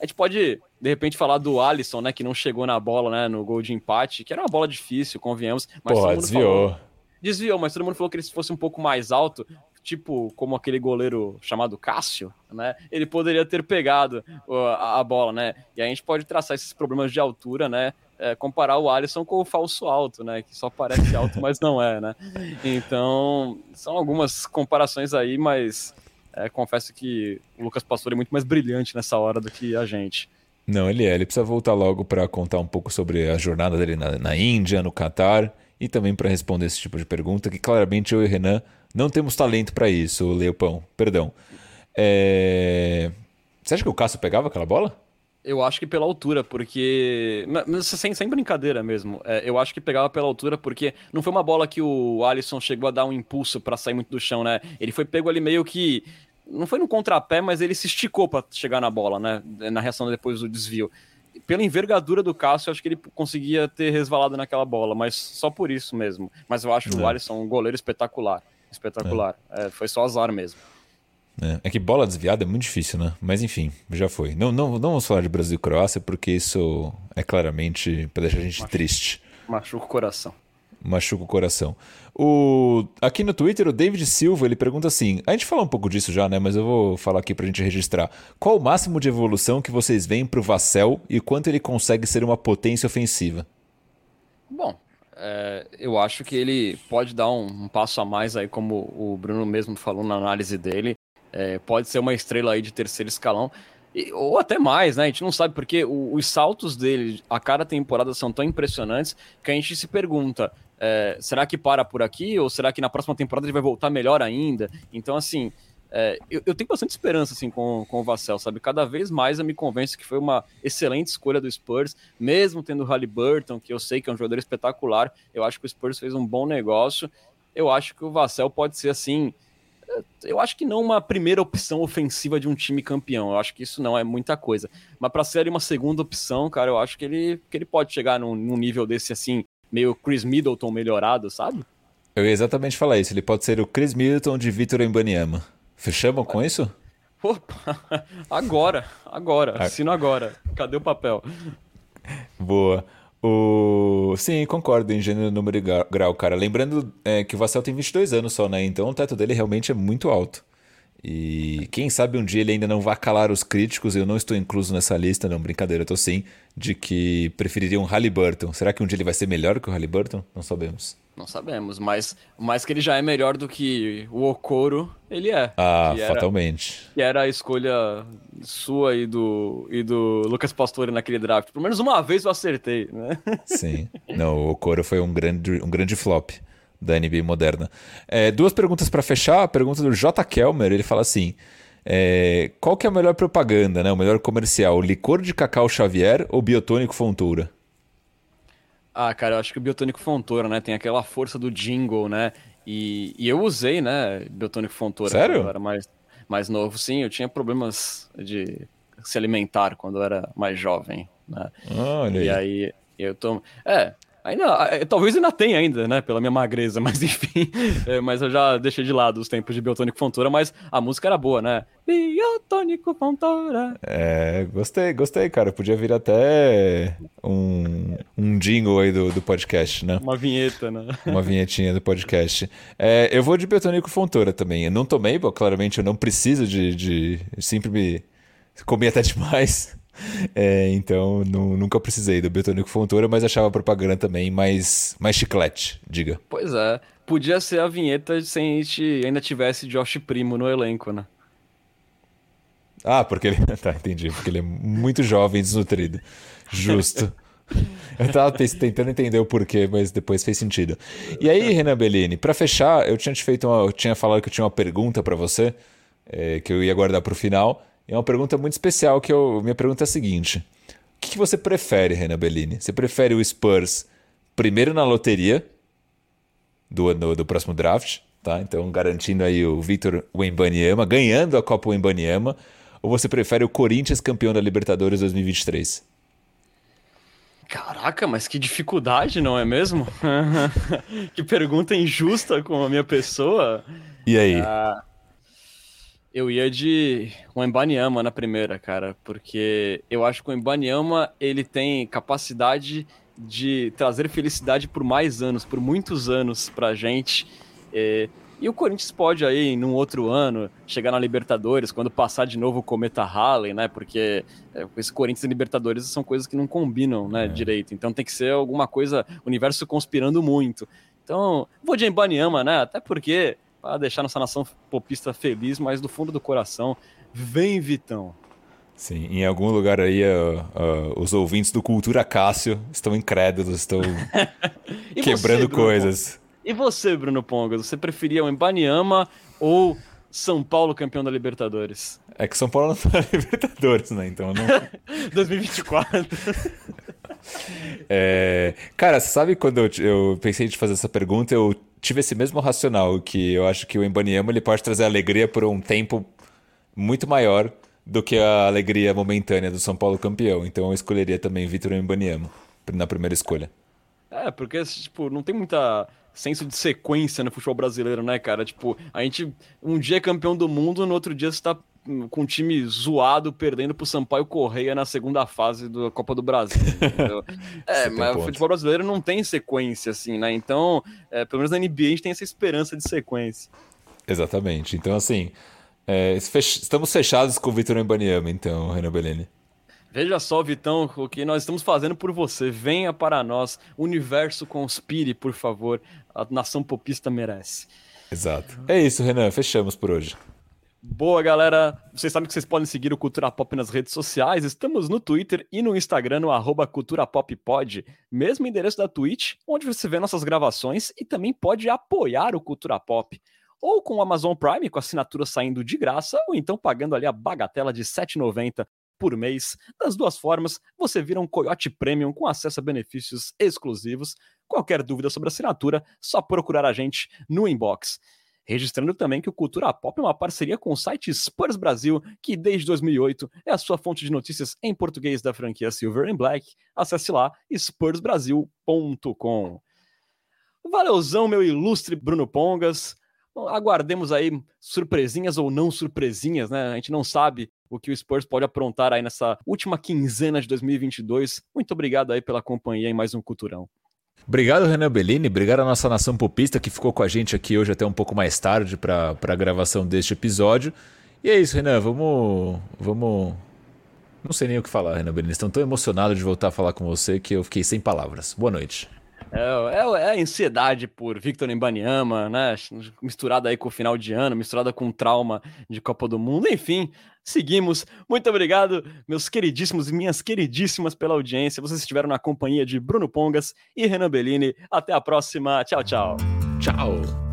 a gente pode, de repente, falar do Alisson, né, que não chegou na bola, né, no gol de empate, que era uma bola difícil, convenhamos. Mas Porra, desviou. Falou, desviou, mas todo mundo falou que ele fosse um pouco mais alto, tipo como aquele goleiro chamado Cássio, né? Ele poderia ter pegado a, a bola, né? E a gente pode traçar esses problemas de altura, né? É, comparar o Alisson com o falso alto, né? Que só parece alto, mas não é, né? Então, são algumas comparações aí, mas é, confesso que o Lucas Pastor é muito mais brilhante nessa hora do que a gente. Não, ele é. Ele precisa voltar logo para contar um pouco sobre a jornada dele na, na Índia, no Catar e também para responder esse tipo de pergunta, que claramente eu e o Renan não temos talento para isso, Leopão. Perdão. É... Você acha que o Cássio pegava aquela bola? Eu acho que pela altura, porque. Mas sem, sem brincadeira mesmo. É, eu acho que pegava pela altura, porque não foi uma bola que o Alisson chegou a dar um impulso para sair muito do chão, né? Ele foi pego ali meio que. Não foi no contrapé, mas ele se esticou para chegar na bola, né? Na reação depois do desvio. Pela envergadura do Cássio, eu acho que ele conseguia ter resvalado naquela bola, mas só por isso mesmo. Mas eu acho é. o Alisson um goleiro espetacular. Espetacular. É. É, foi só azar mesmo. É, é que bola desviada é muito difícil, né? Mas enfim, já foi. Não, não, não vamos falar de Brasil e Croácia, porque isso é claramente para deixar a gente Machu... triste. Machuca o coração. Machuca o coração. O... Aqui no Twitter, o David Silva ele pergunta assim: a gente falou um pouco disso já, né? Mas eu vou falar aqui pra gente registrar. Qual o máximo de evolução que vocês veem pro Vassell e quanto ele consegue ser uma potência ofensiva? Bom, é, eu acho que ele pode dar um, um, passo a mais aí, como o Bruno mesmo falou na análise dele. É, pode ser uma estrela aí de terceiro escalão. E, ou até mais, né? A gente não sabe porque o, os saltos dele a cada temporada são tão impressionantes que a gente se pergunta: é, será que para por aqui? Ou será que na próxima temporada ele vai voltar melhor ainda? Então, assim, é, eu, eu, tenho bastante esperança assim, com, com o Vassell, sabe? Cada vez mais eu me convenço que foi uma excelente escolha do Spurs, mesmo tendo o Halliburton, que eu sei que é um jogador espetacular. Eu acho que o Spurs fez um bom negócio. Eu acho que o Vassell pode ser assim. É, eu acho que não uma primeira opção ofensiva de um time campeão. Eu acho que isso não é muita coisa. Mas para ser uma segunda opção, cara, eu acho que ele, que ele pode chegar num, num nível desse assim, meio Chris Middleton melhorado, sabe? Eu ia exatamente falar isso. Ele pode ser o Chris Middleton de Vitor Embanyama. Fechamos com isso? Opa, agora, agora, ah. assino agora. Cadê o papel? Boa. O... Sim, concordo em gênero, número e grau, cara. Lembrando é, que o Vassell tem 22 anos só, né? Então o teto dele realmente é muito alto. E quem sabe um dia ele ainda não vá calar os críticos, eu não estou incluso nessa lista, não, brincadeira, eu tô sim, de que preferiria um Halliburton. Será que um dia ele vai ser melhor que o Halliburton? Não sabemos. Não sabemos, mas mais que ele já é melhor do que o Okoro, ele é. Ah, que fatalmente. Era, que era a escolha sua e do, e do Lucas Pastore naquele draft. Pelo menos uma vez eu acertei, né? Sim. Não, o Okoro foi um grande, um grande flop da NBA moderna. É, duas perguntas para fechar. A pergunta do J. Kelmer, ele fala assim... É, qual que é a melhor propaganda, né? o melhor comercial? Licor de cacau Xavier ou biotônico Fontoura? Ah, cara, eu acho que o Biotônico Fontoura, né? Tem aquela força do jingle, né? E, e eu usei, né, Biotônico Fontoura. Sério? Quando eu era mais, mais novo. Sim, eu tinha problemas de se alimentar quando eu era mais jovem, né? Olha e aí eu tomo... É, Ainda, é, talvez ainda tenha ainda, né? Pela minha magreza, mas enfim. É, mas eu já deixei de lado os tempos de Biotônico Fontoura, mas a música era boa, né? Biotônico Fontoura. É, gostei, gostei, cara. Podia vir até um, um jingle aí do, do podcast, né? Uma vinheta, né? Uma vinhetinha do podcast. É, eu vou de Biotônico Fontoura também. Eu não tomei, claramente eu não preciso de, de sempre me comer até demais. É, então não, nunca precisei do Biotônico Fontoura, mas achava a propaganda também mais, mais chiclete, diga. Pois é. Podia ser a vinheta se a gente ainda tivesse Josh Primo no elenco, né? Ah, porque ele. Tá, entendi. Porque ele é muito jovem e desnutrido. Justo. Eu tava tentando entender o porquê, mas depois fez sentido. E aí, Renan Bellini, para fechar, eu tinha te feito uma, eu tinha falado que eu tinha uma pergunta para você, é, que eu ia guardar para o final. É uma pergunta muito especial que eu, minha pergunta é a seguinte: o que, você prefere, Renan Bellini? Você prefere o Spurs primeiro na loteria do, do, do próximo draft, tá? Então garantindo aí o Victor Wembanyama, ganhando a Copa Wembanyama, ou você prefere o Corinthians campeão da Libertadores 2023? Caraca, mas que dificuldade, não é mesmo? que pergunta injusta com a minha pessoa. E aí? Ah, eu ia de Embanyama na primeira, cara, porque eu acho que o Embanyama ele tem capacidade de trazer felicidade por mais anos, por muitos anos pra gente. É, e o Corinthians pode aí, num outro ano, chegar na Libertadores, quando passar de novo o Cometa Halley, né? Porque é, esse Corinthians e Libertadores são coisas que não combinam, né, é. direito. Então tem que ser alguma coisa, universo conspirando muito. Então, vou de Embanyama, né? Até porque para deixar nossa nação popista feliz, mas do fundo do coração, vem Vitão. Sim, em algum lugar aí uh, uh, os ouvintes do Cultura Cássio estão incrédulos, estão quebrando você, coisas. E você, Bruno Pongas, você preferia o Embaniama ou São Paulo campeão da Libertadores? É que São Paulo não tá na Libertadores, né? Então não. 2024. é... Cara, sabe quando eu, eu pensei te fazer essa pergunta, eu tive esse mesmo racional, que eu acho que o Embaniama ele pode trazer alegria por um tempo muito maior do que a alegria momentânea do São Paulo campeão. Então eu escolheria também Vitor Embaniamo na primeira escolha. É, porque, tipo, não tem muita senso de sequência no futebol brasileiro, né, cara? Tipo, a gente um dia é campeão do mundo, no outro dia você tá com um time zoado perdendo pro Sampaio Correia na segunda fase da Copa do Brasil. é, mas o futebol brasileiro não tem sequência, assim, né? Então, é, pelo menos na NBA a gente tem essa esperança de sequência. Exatamente. Então, assim, é, estamos fechados com o Vitor Embaniama, então, Renan Bellini. Veja só, Vitão, o que nós estamos fazendo por você. Venha para nós. Universo conspire, por favor. A nação popista merece. Exato. É isso, Renan. Fechamos por hoje. Boa, galera. Vocês sabem que vocês podem seguir o Cultura Pop nas redes sociais. Estamos no Twitter e no Instagram, no arroba Cultura Pop Pod. Mesmo endereço da Twitch, onde você vê nossas gravações e também pode apoiar o Cultura Pop ou com o Amazon Prime, com assinatura saindo de graça, ou então pagando ali a bagatela de R$ 7,90 por mês. Das duas formas, você vira um Coyote Premium com acesso a benefícios exclusivos. Qualquer dúvida sobre assinatura, só procurar a gente no inbox. Registrando também que o Cultura Pop é uma parceria com o site Spurs Brasil, que desde 2008 é a sua fonte de notícias em português da franquia Silver and Black. Acesse lá spursbrasil.com. Valeuzão, meu ilustre Bruno Pongas aguardemos aí surpresinhas ou não surpresinhas, né? A gente não sabe o que o Spurs pode aprontar aí nessa última quinzena de 2022. Muito obrigado aí pela companhia em mais um Culturão. Obrigado, Renan Bellini. Obrigado à nossa nação popista que ficou com a gente aqui hoje até um pouco mais tarde para a gravação deste episódio. E é isso, Renan. Vamos. Vamos. Não sei nem o que falar, Renan Bellini. Estou tão emocionado de voltar a falar com você que eu fiquei sem palavras. Boa noite. É, é, é, a ansiedade por Victor Embanyama, né? Misturada aí com o final de ano, misturada com trauma de Copa do Mundo, enfim, seguimos. Muito obrigado, meus queridíssimos e minhas queridíssimas pela audiência. Vocês estiveram na companhia de Bruno Pongas e Renan Bellini. Até a próxima. Tchau, tchau. Tchau.